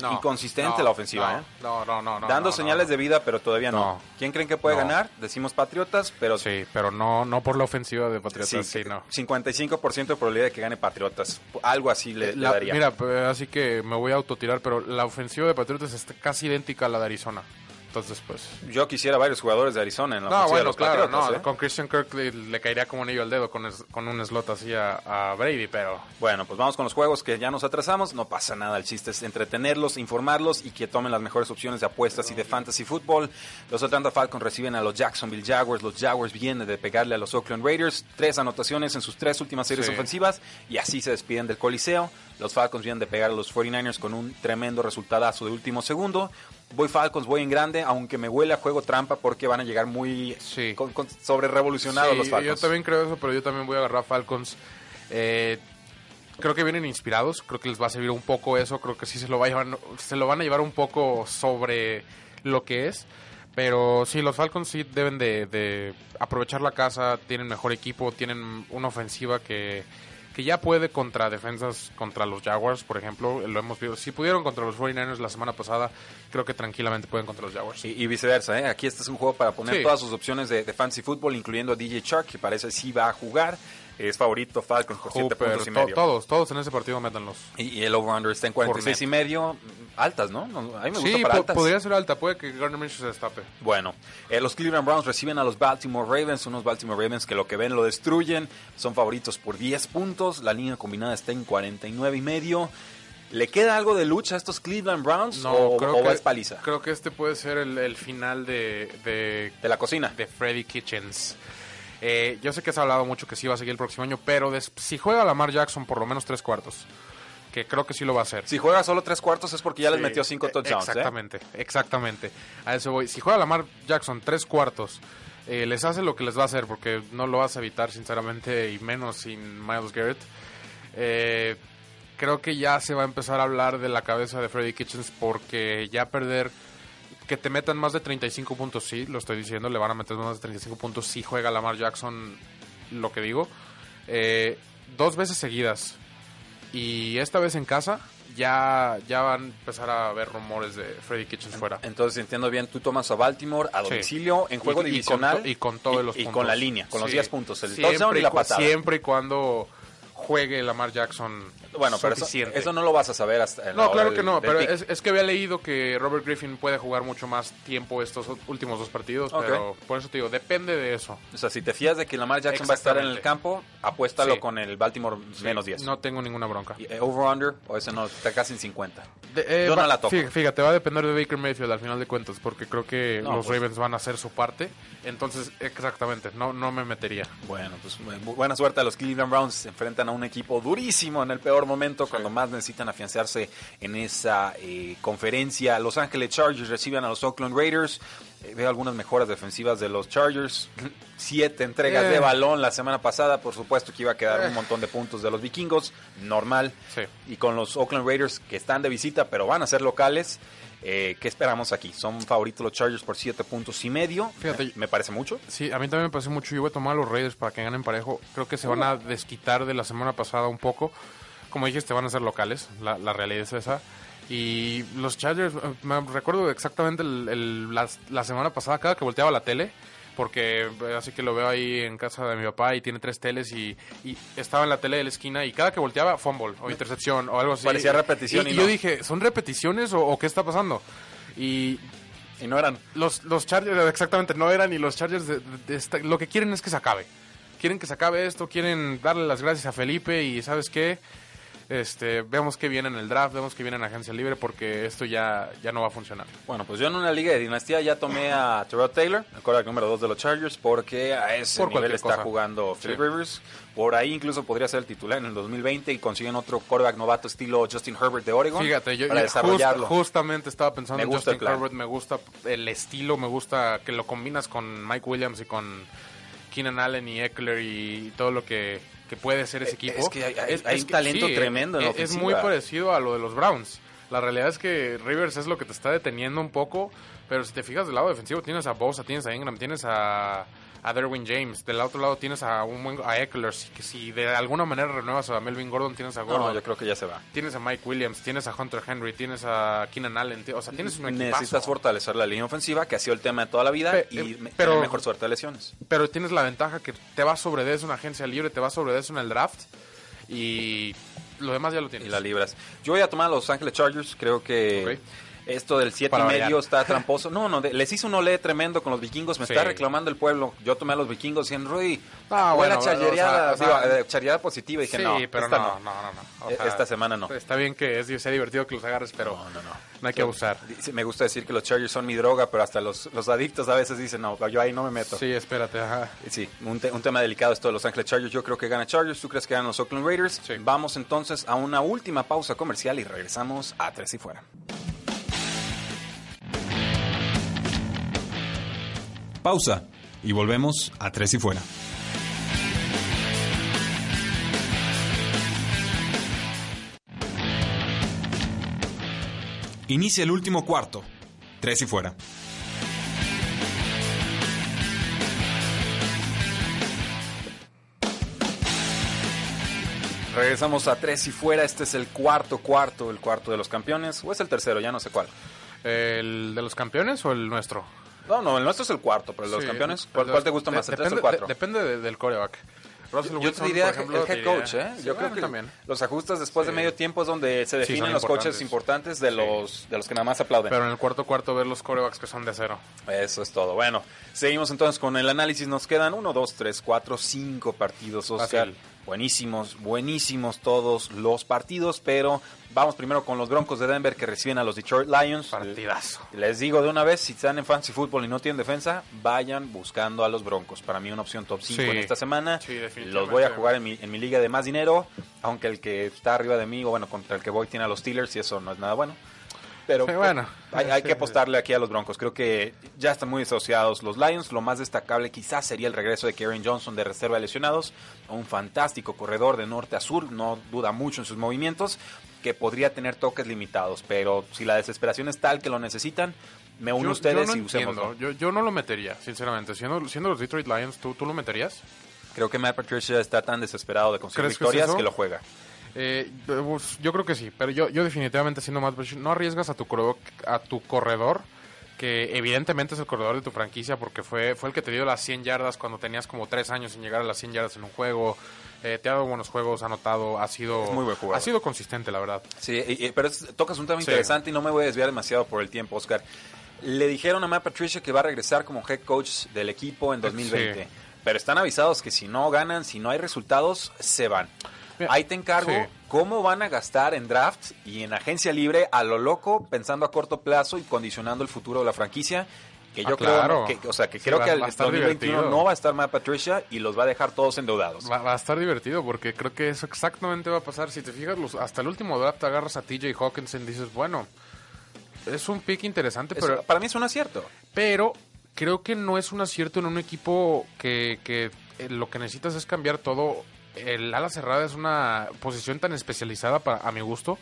No, inconsistente no, la ofensiva, no, ¿eh? No, no, no. no, Dando señales de vida, pero todavía no. ¿Quién creen que puede ganar? Decimos Patriotas, pero Sí, pero no, no por la ofensiva de Patriotas, sí, no. 55% de probabilidad de que gane Patriotas. Algo así le, le La- daría. mira, pues, así que me voy a autotirar, pero la ofensiva de Patriotas está casi idéntica a la de Arizona. Pues... Yo quisiera varios jugadores de Arizona en la No, ofensiva de bueno, los claro, Patriotas, no, ¿eh? con Christian Kirk le, le caería como anillo al dedo con, es- con un slot así a, a Brady, pero... Bueno, pues vamos con los juegos que ya nos atrasamos. No pasa nada, el chiste es entretenerlos, informarlos y que tomen las mejores opciones de apuestas y de fantasy fútbol. Los Atlanta Falcons reciben a los Jacksonville Jaguars. Los Jaguars vienen de pegarle a los Oakland Raiders. Tres anotaciones en sus tres últimas series Sí. ofensivas y así se despiden del Coliseo. Los Falcons vienen de pegar a los 49ers con un tremendo resultadazo de último segundo. Voy Falcons, voy en grande, aunque me huele a juego trampa porque van a llegar muy Sí. con, con- sobre revolucionados Sí, los yo Falcons. también creo eso, pero yo también voy a agarrar a Falcons. Eh, creo que vienen inspirados, creo que les va a servir un poco eso, creo que sí se lo, va a llevar, se lo van a llevar un poco sobre lo que es. Pero sí, los Falcons sí deben de, de aprovechar la casa, tienen mejor equipo, tienen una ofensiva que, que ya puede contra defensas, contra los Jaguars, por ejemplo, lo hemos visto. Si pudieron contra los 49ers la semana pasada, creo que tranquilamente pueden contra los Jaguars. Y, y viceversa, ¿eh? aquí este es un juego para poner Sí. todas sus opciones de, de fantasy fútbol, incluyendo a DJ Shark, que parece sí va a jugar. Es favorito Falcons por 7 Hooper, puntos y to- medio. todos, todos en ese partido métanlos. Y, y el over-under está en 46 y medio. Altas, ¿no? No, A mí me gusta Sí, para po- altas. podría ser alta, puede que Gardner Minshew se destape. Bueno, eh, los Cleveland Browns reciben a los Baltimore Ravens, unos Baltimore Ravens que lo que ven lo destruyen, son favoritos por 10 puntos, la línea combinada está en 49 y medio. ¿Le queda algo de lucha a estos Cleveland Browns o, o que, es paliza? creo que este puede ser el, el final de, de, De la cocina. de Freddy Kitchens. Eh, yo sé que se ha hablado mucho que sí va a seguir el próximo año, pero si juega Lamar Jackson por lo menos tres cuartos, que creo que sí lo va a hacer. Si juega solo tres cuartos es porque ya les metió cinco eh, touchdowns, ¿eh? Exactamente, exactamente. A eso voy. Si juega Lamar Jackson tres cuartos, eh, les hace lo que les va a hacer, porque no lo vas a evitar, sinceramente, y menos sin Miles Garrett. Eh, creo que ya se va a empezar a hablar de la cabeza de Freddy Kitchens, porque ya perder. Que te metan más de 35 puntos, sí, lo estoy diciendo, le van a meter más de 35 puntos si juega Lamar Jackson, lo que digo. Eh, dos veces seguidas y esta vez en casa ya, ya van a empezar a haber rumores de Freddy Kitchens fuera. Entonces, entiendo bien, tú tomas a Baltimore a Sí. domicilio en juego Y- y divisional y con todos los y puntos. con la línea, con los Sí. 10 puntos, el Siempre touchdown y la patada. Siempre y cuando juegue Lamar Jackson Bueno, pero eso, no lo vas a saber hasta en la No, hora claro del- que no, del pero es, es que había leído que Robert Griffin puede jugar mucho más tiempo estos últimos dos partidos, pero por eso te digo, depende de eso. O sea, si te fías de que Lamar Jackson va a estar en el campo, apuéstalo Sí. con el Baltimore menos 10. No tengo ninguna bronca. Y, eh, Over-under, o ese no, está casi en 50. De- eh, Yo no va- la toco. fí- Fíjate, va a depender de Baker Mayfield al final de cuentas, porque creo que No, los pues- Ravens van a hacer su parte. Entonces, exactamente, no, no me metería. Bueno, pues bu- buena suerte a los Cleveland Browns. Se enfrentan a un equipo durísimo en el peor momento, cuando más necesitan afianzarse en esa eh, conferencia. Los Ángeles Chargers reciben a los Oakland Raiders. Eh, veo algunas mejoras defensivas de los Chargers. Siete entregas Eh. de balón la semana pasada. Por supuesto que iba a quedar Eh. un montón de puntos de los vikingos. Normal. Sí. Y con los Oakland Raiders que están de visita, pero van a ser locales. Eh, ¿Qué esperamos aquí? Son favoritos los Chargers por siete puntos y medio. Fíjate. Me- me parece mucho. Sí, a mí también me parece mucho. Yo voy a tomar a los Raiders para que ganen parejo. Creo que se van a desquitar de la semana pasada un poco. Como dijiste, van a ser locales. La, la realidad es esa. Y los Chargers, eh, me recuerdo exactamente el- el- la, la semana pasada, cada que volteaba la tele, porque eh, así que lo veo ahí en casa de mi papá y tiene tres teles y, y estaba en la tele de la esquina y cada que volteaba, fumble o intercepción o algo así. Parecía repetición y y no. yo dije, ¿son repeticiones o, o qué está pasando? Y Y no eran. los, los Chargers, exactamente, no eran y los Chargers de- de- lo que quieren es que se acabe. Quieren que se acabe esto, quieren darle las gracias a Felipe y ¿sabes qué? Este, vemos que viene en el draft, vemos que viene en agencia libre porque esto ya, ya no va a funcionar. Bueno, pues yo en una liga de dinastía ya tomé a Terrell Taylor, el quarterback número 2 de los Chargers, porque a ese Por nivel está cosa. jugando Philip Sí. Rivers. Por ahí incluso podría ser el titular en el 2020 y consiguen otro quarterback novato estilo Justin Herbert de Oregon Fíjate, yo, para desarrollarlo. just- justamente estaba pensando en Justin. Herbert, me gusta el estilo, me gusta que lo combinas con Mike Williams y con Keenan Allen y Eckler y todo lo que, que puede ser ese Eh, equipo. es que hay- hay- hay un talento tremendo en es, es ofensiva. muy parecido a lo de los Browns. La realidad es que Rivers es lo que te está deteniendo un poco, pero si te fijas del lado defensivo tienes a Bosa, tienes a Ingram, tienes a, a Derwin James, del otro lado tienes a un buen, a Eckler, si, que si de alguna manera renuevas a Melvin Gordon, tienes a Gordon. no, yo creo que ya se va. Tienes a Mike Williams, tienes a Hunter Henry, tienes a Keenan Allen, o sea, tienes un equipazo. Necesitas fortalecer la línea ofensiva, que ha sido el tema de toda la vida, Pe- y eh, pero- tener mejor suerte de lesiones. Pero tienes la ventaja que te vas sobre de eso en agencia libre, te vas sobre de eso en el draft y lo demás ya lo tienes. Y la libras. Yo voy a tomar a los Ángeles Chargers. Creo que. Esto del 7 Para y medio variar. está tramposo. No, no, de- les hizo un olé tremendo con los vikingos. Me Sí. está reclamando el pueblo. Yo tomé a los vikingos diciendo, Rudy, Ah, buena bueno, charrereada, o sea, o sea, digo, eh, positiva. Y dije, sí, no, pero esta no, no. no, no, no. O sea, esta semana no. Está bien que es, sea divertido que los agarres, pero No, no, no. no hay que abusar. Me gusta decir que los Chargers son mi droga, pero hasta los, los adictos a veces dicen, no, yo ahí no me meto. Sí, espérate, ajá. Sí, un, te- un tema delicado esto de Los Ángeles Chargers. Yo creo que gana Chargers, tú crees que ganan los Oakland Raiders. Sí. Vamos entonces a una última pausa comercial y regresamos a Tres y Fuera. Pausa y volvemos a Tres y Fuera. Inicia el último cuarto. Tres y Fuera. Regresamos a Tres y Fuera. Este es el cuarto cuarto, el cuarto de los campeones. ¿O es el tercero? Ya no sé cuál. ¿El de los campeones o el nuestro? No, no, el nuestro es el cuarto, pero el de los Sí, campeones, ¿cuál, cuál te gusta de- más, el tres o el depende, cuatro? de- depende de- del coreback. Russell Yo te diría por ejemplo, el head coach, ¿eh? Sí, Yo creo bueno, que también. los ajustes después de medio tiempo es donde se definen los coaches importantes. de los, de los que nada más aplauden. Pero en el cuarto cuarto ver los corebacks que son de acero. Eso es todo. Bueno, seguimos entonces con el análisis. Nos quedan uno, dos, tres, cuatro, cinco partidos, Oscar. Fácil. Buenísimos, buenísimos todos los partidos, pero vamos primero con los Broncos de Denver que reciben a los Detroit Lions. Partidazo. Les digo de una vez, si están en fantasy fútbol y no tienen defensa, vayan buscando a los Broncos. Para mí una opción top 5 Sí. en esta semana. Sí, definitivamente. los voy a jugar en mi, en mi liga de más dinero, aunque el que está arriba de mí, o bueno, contra el que voy tiene a los Steelers y eso no es nada bueno. Pero Sí, bueno. hay, que apostarle aquí a los Broncos. Creo que ya están muy asociados los Lions. Lo más destacable quizás sería el regreso de Karen Johnson de reserva de lesionados. Un fantástico corredor de norte a sur. No duda mucho en sus movimientos. Que podría tener toques limitados. Pero si la desesperación es tal que lo necesitan, me uno a Yo- ustedes yo no y entiendo. Yo, yo no lo metería, sinceramente. Siendo, siendo los Detroit Lions, ¿tú, ¿tú lo meterías? Creo que Matt Patricia está tan desesperado de conseguir ¿Crees que es victorias que lo juega. Eh, pues, yo creo que sí, pero yo, yo definitivamente siendo más no arriesgas a tu, a tu corredor que evidentemente es el corredor de tu franquicia porque fue, fue el que te dio las 100 yardas cuando tenías como 3 años sin llegar a las 100 yardas en un juego. Eh, te ha dado buenos juegos, ha anotado, ha sido, muy buen ha sido consistente, la verdad. Sí, y- y- pero es- tocas un tema Sí. interesante y no me voy a desviar demasiado por el tiempo, Oscar. Le dijeron a Matt Patricia que va a regresar como head coach del equipo en 2020. Sí. Pero están avisados que si no ganan, si no hay resultados, se van. Ahí te encargo sí. cómo van a gastar en draft y en agencia libre a lo loco, pensando a corto plazo y condicionando el futuro de la franquicia. Que yo Ah, claro. creo que, o sea, que Sí, creo va- que el va a estar 2021 divertido. no va a estar Matt Patricia y los va a dejar todos endeudados. Va, va a estar divertido porque creo que eso exactamente va a pasar. Si te fijas, los- hasta el último draft agarras a TJ Hawkinson y dices, bueno, es un pick interesante, pero, para mí es un acierto. pero creo que no es un acierto en un equipo que, que, eh, lo que necesitas es cambiar todo. El ala cerrada es una posición tan especializada para, a mi gusto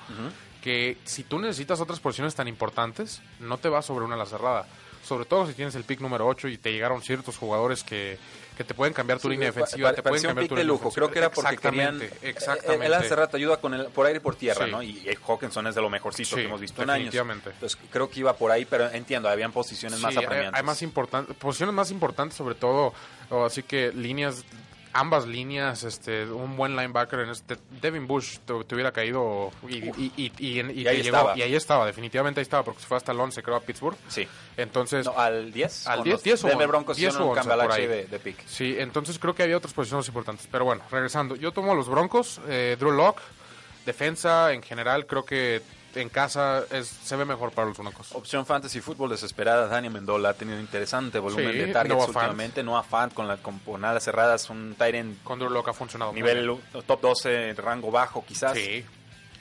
que si tú necesitas otras posiciones tan importantes, no te vas sobre una ala cerrada. Sobre todo si tienes el pick número 8 y te llegaron ciertos jugadores que, que te pueden cambiar tu Sí, línea defensiva, te pueden un cambiar pick tu de lujo. Creo que era porque. Exactamente, eh, exactamente. El ala cerrada te ayuda con el, por aire y por tierra, Sí. ¿no? Y, y Hawkinson es de lo mejorcito Sí, que hemos visto en años. definitivamente. Entonces creo que iba por ahí, pero entiendo, habían posiciones más Sí, hay, apremiantes. hay más importantes, posiciones más importantes, sobre todo, así que líneas, ambas líneas, este, un buen linebacker en este, Devin Bush te, te hubiera caído y, y, y, y, ahí llegó- estaba. y ahí estaba, definitivamente ahí estaba, porque se fue hasta el 11, creo, a Pittsburgh. Sí. Entonces, No, al 10. Al con 10, los 10 o Denver on- Broncos 10 hicieron o un 11 por ahí. de, de pick. Sí, entonces creo que había otras posiciones importantes. Pero bueno, regresando. Yo tomo a los Broncos, eh, Drew Lock, defensa en general, creo que en casa es, se ve mejor para los Broncos. Opción Fantasy Fútbol desesperada, Dani Mendola ha tenido interesante volumen Sí, de targets Noah últimamente. Noah Fant con, la, con, con alas cerradas, un Tyrant Con Drew Lock ha funcionado nivel top 12, rango bajo quizás. Sí.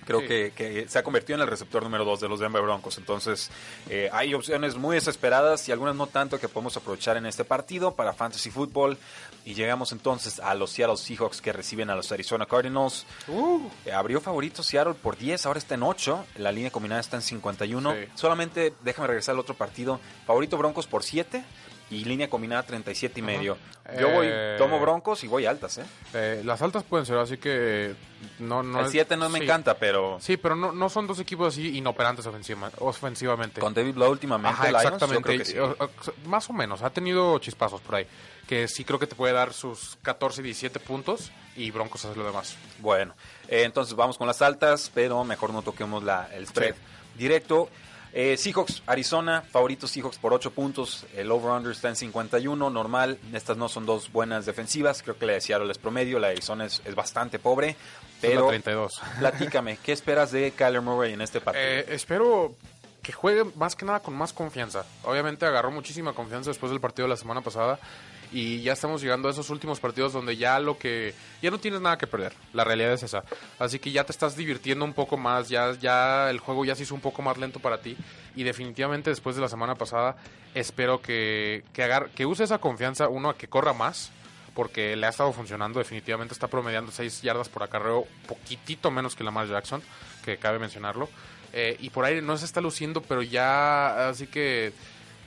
Creo Sí. que, que se ha convertido en el receptor número 2 de los Denver Broncos. Entonces, eh, hay opciones muy desesperadas y algunas no tanto que podemos aprovechar en este partido para Fantasy Football. Y llegamos entonces a los Seattle Seahawks que reciben a los Arizona Cardinals. Uh, Eh, abrió favorito Seattle por 10, ahora está en 8. La línea combinada está en 51. Sí. Solamente déjame regresar al otro partido. Favorito Broncos por 7 y línea combinada 37 y medio. Yo voy, Eh, tomo Broncos y voy altas, ¿eh? eh, las altas pueden ser, así que no, no el es- 7 no me encanta, pero Sí, pero no, no son dos equipos así inoperantes ofensiva- ofensivamente. con David Blau últimamente, Ajá, Lions, yo exactamente. creo que sí. O- o- Más o menos. Ha tenido chispazos por ahí. Que sí creo que te puede dar sus 14, 17 puntos y Broncos hace lo demás. Bueno, eh, entonces vamos con las altas, pero mejor no toquemos la, el spread Sí. directo. Eh, Seahawks, Arizona, favorito Seahawks por 8 puntos. El over-under está en 51, normal. Estas no son dos buenas defensivas. Creo que la de Seattle es promedio, la de Arizona es, es bastante pobre. Pero 32. platícame, ¿qué esperas de Kyler Murray en este partido? Eh, espero que juegue más que nada con más confianza. Obviamente agarró muchísima confianza después del partido de la semana pasada y ya estamos llegando a esos últimos partidos donde ya lo que ya no tienes nada que perder. La realidad es esa. Así que ya te estás divirtiendo un poco más, ya ya el juego ya se hizo un poco más lento para ti y definitivamente después de la semana pasada espero que que, agar- que use esa confianza uno a que corra más porque le ha estado funcionando, definitivamente está promediando 6 yardas por acarreo, poquitito menos que Lamar Jackson, que cabe mencionarlo. Eh, y por ahí no se está luciendo, pero ya así que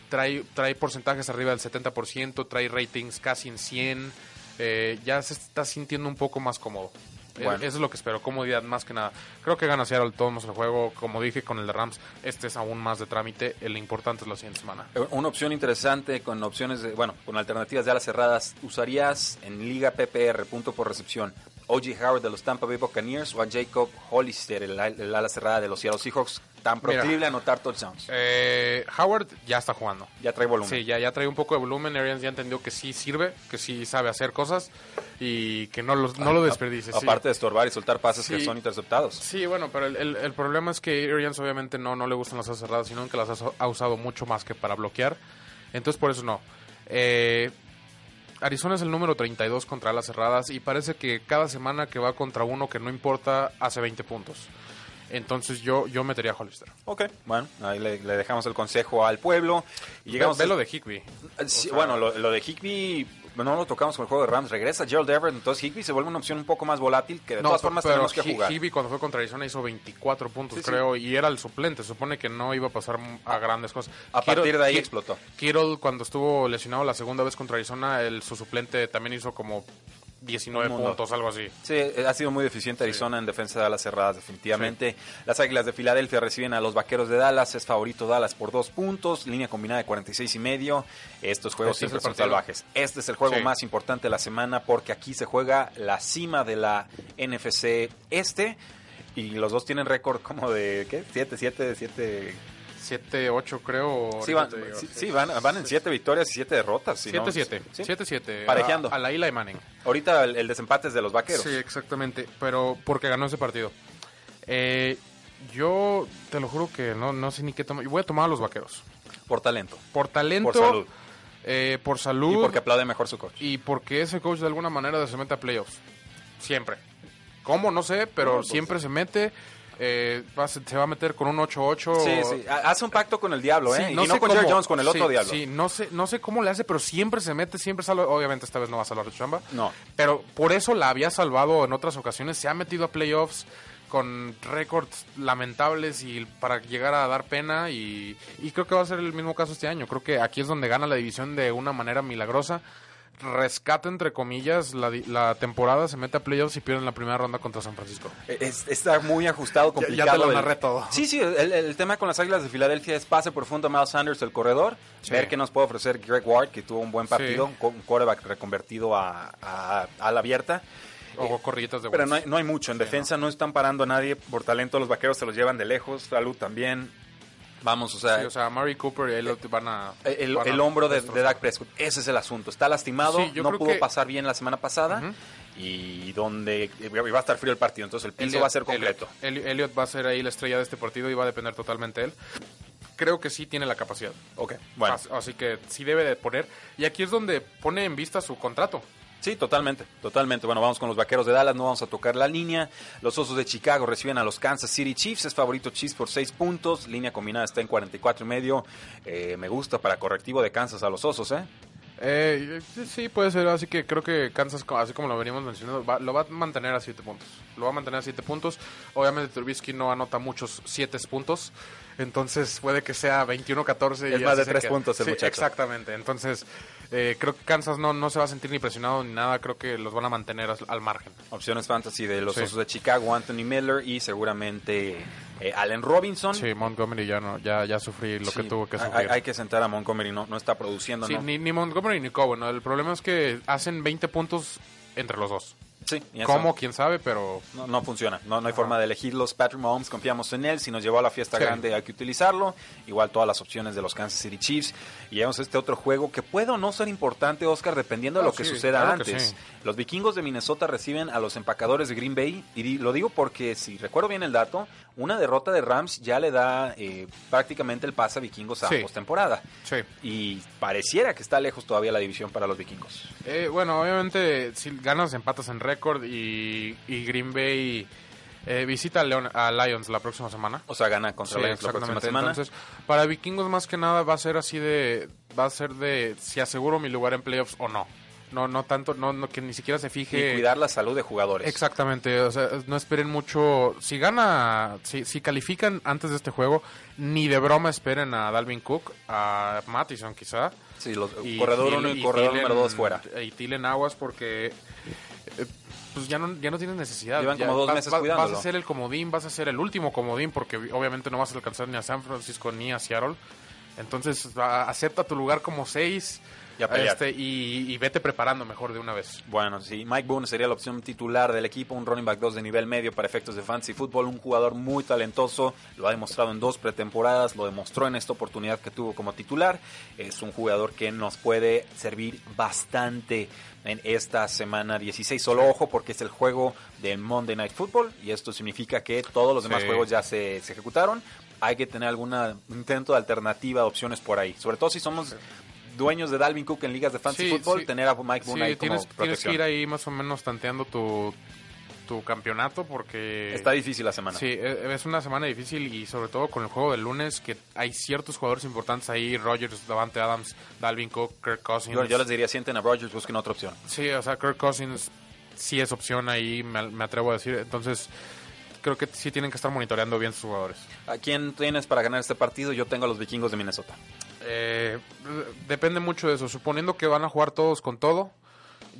trae, trae porcentajes arriba del 70%, trae ratings casi en 100, eh, ya se está sintiendo un poco más cómodo. Eh, Bueno. Eso es lo que espero, comodidad más que nada. Creo que gana Seattle todos el juego, como dije con el de Rams, este es aún más de trámite, el importante es la siguiente semana. Eh, Una opción interesante con opciones de, bueno, con alternativas de alas cerradas, ¿usarías en Liga PPR, punto por recepción, O.J. Howard de los Tampa Bay Buccaneers o a Jacob Hollister, el, el ala cerrada de los Seattle Seahawks, tan proclive a anotar touchdowns? Eh, Howard ya está jugando. Ya trae volumen. Sí, ya, ya trae un poco de volumen. Arians ya entendió que sí sirve, que sí sabe hacer cosas y que no lo, no lo desperdicie. sí. Aparte de estorbar y soltar pases que son interceptados. Sí, bueno, pero el, el- el problema es que Arians obviamente no, no le gustan las alas cerradas, sino que las ha, ha usado mucho más que para bloquear. Entonces por eso no. Eh, Arizona es el número 32 contra alas cerradas y parece que cada semana que va contra uno que no importa hace 20 puntos. Entonces yo, yo metería a Hollister. Ok, bueno, ahí le, le dejamos el consejo al pueblo. Y llegamos Ve, lo de Higby. O sea- bueno, lo, lo de Higby no lo tocamos con el juego de Rams. Regresa Gerald Everett, entonces Higby se vuelve una opción un poco más volátil que de todas formas pero tenemos que jugar. Higby cuando fue contra Arizona hizo 24 puntos, Sí, sí. creo, y era el suplente. Se supone que no iba a pasar a grandes cosas. A partir de ahí explotó. Kittle, cuando estuvo lesionado la segunda vez contra Arizona, el, su suplente también hizo como 19 mundo. puntos, algo así. Sí, eh, ha sido muy deficiente Arizona en defensa de alas cerradas, definitivamente. Las Águilas de Filadelfia reciben a los Vaqueros de Dallas. Es favorito Dallas por dos puntos. Línea combinada de 46 y medio. Estos juegos Este es siempre son salvajes. Este es el juego Sí. más importante de la semana porque aquí se juega la cima de la NFC Este. Y los dos tienen récord como de, ¿qué? 7, 7, 7... 7, 8 creo. Sí, van, digo. sí, sí, van, van en 7 victorias y 7 derrotas. si no- 7-7. Sí. 7-7. Parejeando. A, a la Eli Manning. Ahorita el, el desempate es de los Vaqueros. Sí, exactamente. Pero porque ganó ese partido. Eh, yo te lo juro que no, no sé ni qué tomar. Voy a tomar a los vaqueros. Por talento. Por talento. Por salud. eh, por salud. Y porque aplaude mejor su coach. y porque ese coach de alguna manera se mete a playoffs. Siempre. ¿Cómo? No sé, pero No, pues, siempre se mete. Eh, va se va a meter con un 8-8. Sí, sí. Ha- Hace un pacto con el diablo, ¿eh? Sí, y no sé con Jerry cómo. Jones, con el otro diablo. Sí, no sé, no sé cómo le hace, pero siempre se mete, siempre sale. Obviamente esta vez no va a salvar de chamba. No. Pero por eso la había salvado en otras ocasiones. Se ha metido a playoffs con récords lamentables y para llegar a dar pena y, y creo que va a ser el mismo caso este año. Creo que aquí es donde gana la división de una manera milagrosa. Rescata, entre comillas, la, di- la temporada, se mete a playoffs y pierde en la primera ronda contra San Francisco. Es- está muy ajustado, ya complicado. te lo el- narré todo. Sí, sí, el, el tema con las Águilas de Filadelfia es pase profundo a Miles Sanders, el corredor, Sí. ver qué nos puede ofrecer Greg Ward, que tuvo un buen partido, Sí. un quarterback reconvertido a, a, a la abierta. O corrillitas de Pero no hay, no hay mucho. En Sí, defensa no. están parando a nadie. Por talento, los vaqueros se los llevan de lejos. Salud también. Vamos, o sea, Sí, o sea, Murray Cooper y Elliott van a... el, van a el hombro de, de. Dak Prescott. Ese es el asunto. Está lastimado. Sí, no pudo que- pasar bien la semana pasada. Y donde va a estar frío el partido. Entonces el piso va a ser completo. Elliott, Eli- Elliott va a ser ahí la estrella de este partido y va a depender totalmente de él. Creo que sí tiene la capacidad. Ok, bueno. As- Así que sí debe de poner. Y aquí es donde pone en vista su contrato. Sí, totalmente, totalmente. Bueno, vamos con los vaqueros de Dallas, no vamos a tocar la línea. Los osos de Chicago reciben a los Kansas City Chiefs, es favorito Chiefs por 6 puntos. Línea combinada está en 44 y medio. Eh, me gusta para correctivo de Kansas a los osos, ¿eh? Eh, sí, puede ser. Así que creo que Kansas, así como lo veníamos mencionando, va- lo va a mantener a 7 puntos. Lo va a mantener a 7 puntos. Obviamente Trubisky no anota muchos 7 puntos. Entonces puede que sea 21-14. Es y más de se tres queda. puntos el Sí, muchacho. Exactamente. Entonces eh, creo que Kansas no, no se va a sentir ni presionado ni nada. Creo que los van a mantener al margen. Opciones fantasy de los Sí. osos de Chicago, Anthony Miller y seguramente eh, Allen Robinson. Sí, Montgomery ya no, ya, ya sufrí lo Sí, que tuvo que sufrir. Hay, que sentar a Montgomery, no, no está produciendo, Sí, ¿no? ni, ni Montgomery ni Cowen. ¿no? El problema es que hacen 20 puntos entre los dos. Sí, ¿Cómo? ¿Quién sabe? Pero No, no funciona, no, no hay forma de elegirlos. Patrick Mahomes, confiamos en él. Si nos llevó a la fiesta Sí. grande, hay que utilizarlo. Igual todas las opciones de los Kansas City Chiefs. Y llegamos a este otro juego que puede o no ser importante, Oscar, dependiendo de Ah, lo que suceda claro antes. Los vikingos de Minnesota reciben a los empacadores de Green Bay. Y lo digo porque, si recuerdo bien el dato, una derrota de Rams ya le da eh, prácticamente el pase a vikingos a Sí. postemporada. sí. Y pareciera que está lejos todavía la división para los vikingos. Eh, bueno, obviamente, si ganas, empatas en récord y, y Green Bay eh, visita a, Leon- a Lions la próxima semana. O sea, gana contra Sí, Lions la próxima semana. Entonces, para vikingos más que nada va a ser así de, va a ser de si aseguro mi lugar en playoffs o no. No, no tanto, no, no que ni siquiera se y fije. cuidar la salud de jugadores. Exactamente, o sea, no esperen mucho. Si gana, si, si califican antes de este juego, ni de broma esperen a Dalvin Cook, a Mattison quizá. Sí, los, Y corredor 1 y, y corredor número 2 fuera. Y Tilen aguas porque eh, pues ya no, ya no tienes necesidad. Llevan Ya como dos vas- meses vas. Vas a ser el comodín, vas a ser el último comodín porque obviamente no vas a alcanzar ni a San Francisco ni a Seattle. Entonces a- acepta tu lugar como 6 Y a pelear. este, y, y vete preparando mejor de una vez. Bueno, sí, Mike Boone sería la opción titular del equipo, un running back 2 de nivel medio para efectos de fantasy fútbol, un jugador muy talentoso, lo ha demostrado en dos pretemporadas, lo demostró en esta oportunidad que tuvo como titular, es un jugador que nos puede servir bastante en esta semana 16, solo ojo porque es el juego del Monday Night Football y esto significa que todos los demás Sí. juegos ya se, se ejecutaron, hay que tener algún intento de alternativa, de opciones por ahí, sobre todo si somos... Dueños de Dalvin Cook en ligas de fantasy Sí, fútbol, sí. tener a Mike Boone ahí como tienes, tienes que protección. ir ahí más o menos tanteando tu, tu campeonato porque... Está difícil la semana. Sí, e- es una semana difícil y sobre todo con el juego del lunes que hay ciertos jugadores importantes ahí, Rogers, Davante Adams, Dalvin Cook, Kirk Cousins. Yo, yo les diría, sienten a Rodgers, busquen otra opción. Sí, o sea, Kirk Cousins sí es opción ahí, me, me atrevo a decir. Entonces, creo que sí tienen que estar monitoreando bien sus jugadores. ¿A quién tienes para ganar este partido? Yo tengo a los vikingos de Minnesota. Eh, depende mucho de eso. Suponiendo que van a jugar todos con todo,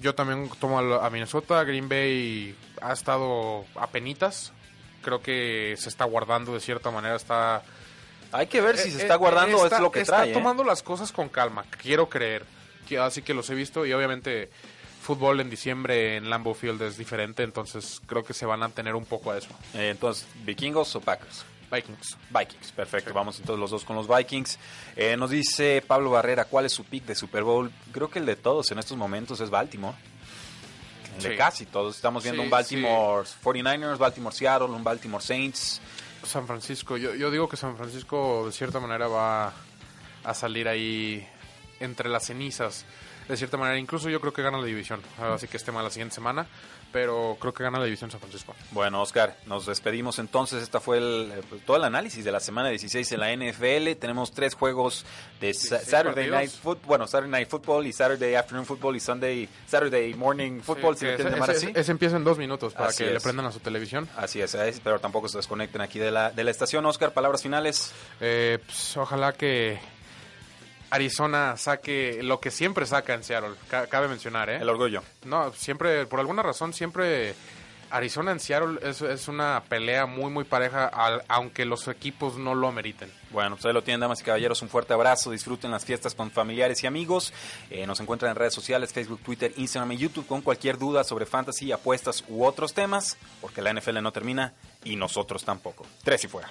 Yo también tomo a Minnesota. Green Bay ha estado a penitas. Creo que se está guardando de cierta manera. Está. Hay que ver si se está guardando o es lo que está trae. Está tomando las cosas con calma. Quiero creer. Así que los he visto y obviamente fútbol en diciembre en Lambeau Field es diferente, entonces creo que se van a tener un poco a eso. Eh, entonces, ¿vikingos o Packers? Vikings. Vikings, perfecto. Vamos entonces los dos con los Vikings. Eh, nos dice Pablo Barrera, ¿cuál es su pick de Super Bowl? Creo que el de todos en estos momentos es Baltimore. El de casi todos. Estamos viendo un Baltimore 49ers, Baltimore Seattle, un Baltimore Saints. San Francisco. Yo, yo digo que San Francisco de cierta manera va a salir ahí entre las cenizas de cierta manera. Incluso yo creo que gana la división. Así que esté mal la siguiente semana. Pero creo que gana la división San Francisco. Bueno, Oscar, nos despedimos entonces. Esta fue el, eh, todo el análisis de la semana 16 en la NFL. Tenemos tres juegos de Saturday Night Football, bueno, Saturday Night Football y Saturday Afternoon Football y Sunday, Saturday Morning Football, si ese, llamar así. Ese empieza en dos minutos para que le prendan a su televisión. Así es, pero tampoco se desconecten aquí de la, de la estación. Oscar, palabras finales. Eh, pues, ojalá que Arizona saque lo que siempre saca en Seattle, cabe mencionar, ¿eh? El orgullo. No, siempre, por alguna razón, siempre Arizona en Seattle es, una pelea muy, muy pareja, aunque los equipos no lo ameriten. Bueno, ustedes lo tienen, damas y caballeros, un fuerte abrazo, disfruten las fiestas con familiares y amigos. Eh, nos encuentran en redes sociales, Facebook, Twitter, Instagram y YouTube con cualquier duda sobre fantasy, apuestas u otros temas, porque la NFL no termina y nosotros tampoco. Tres y fuera.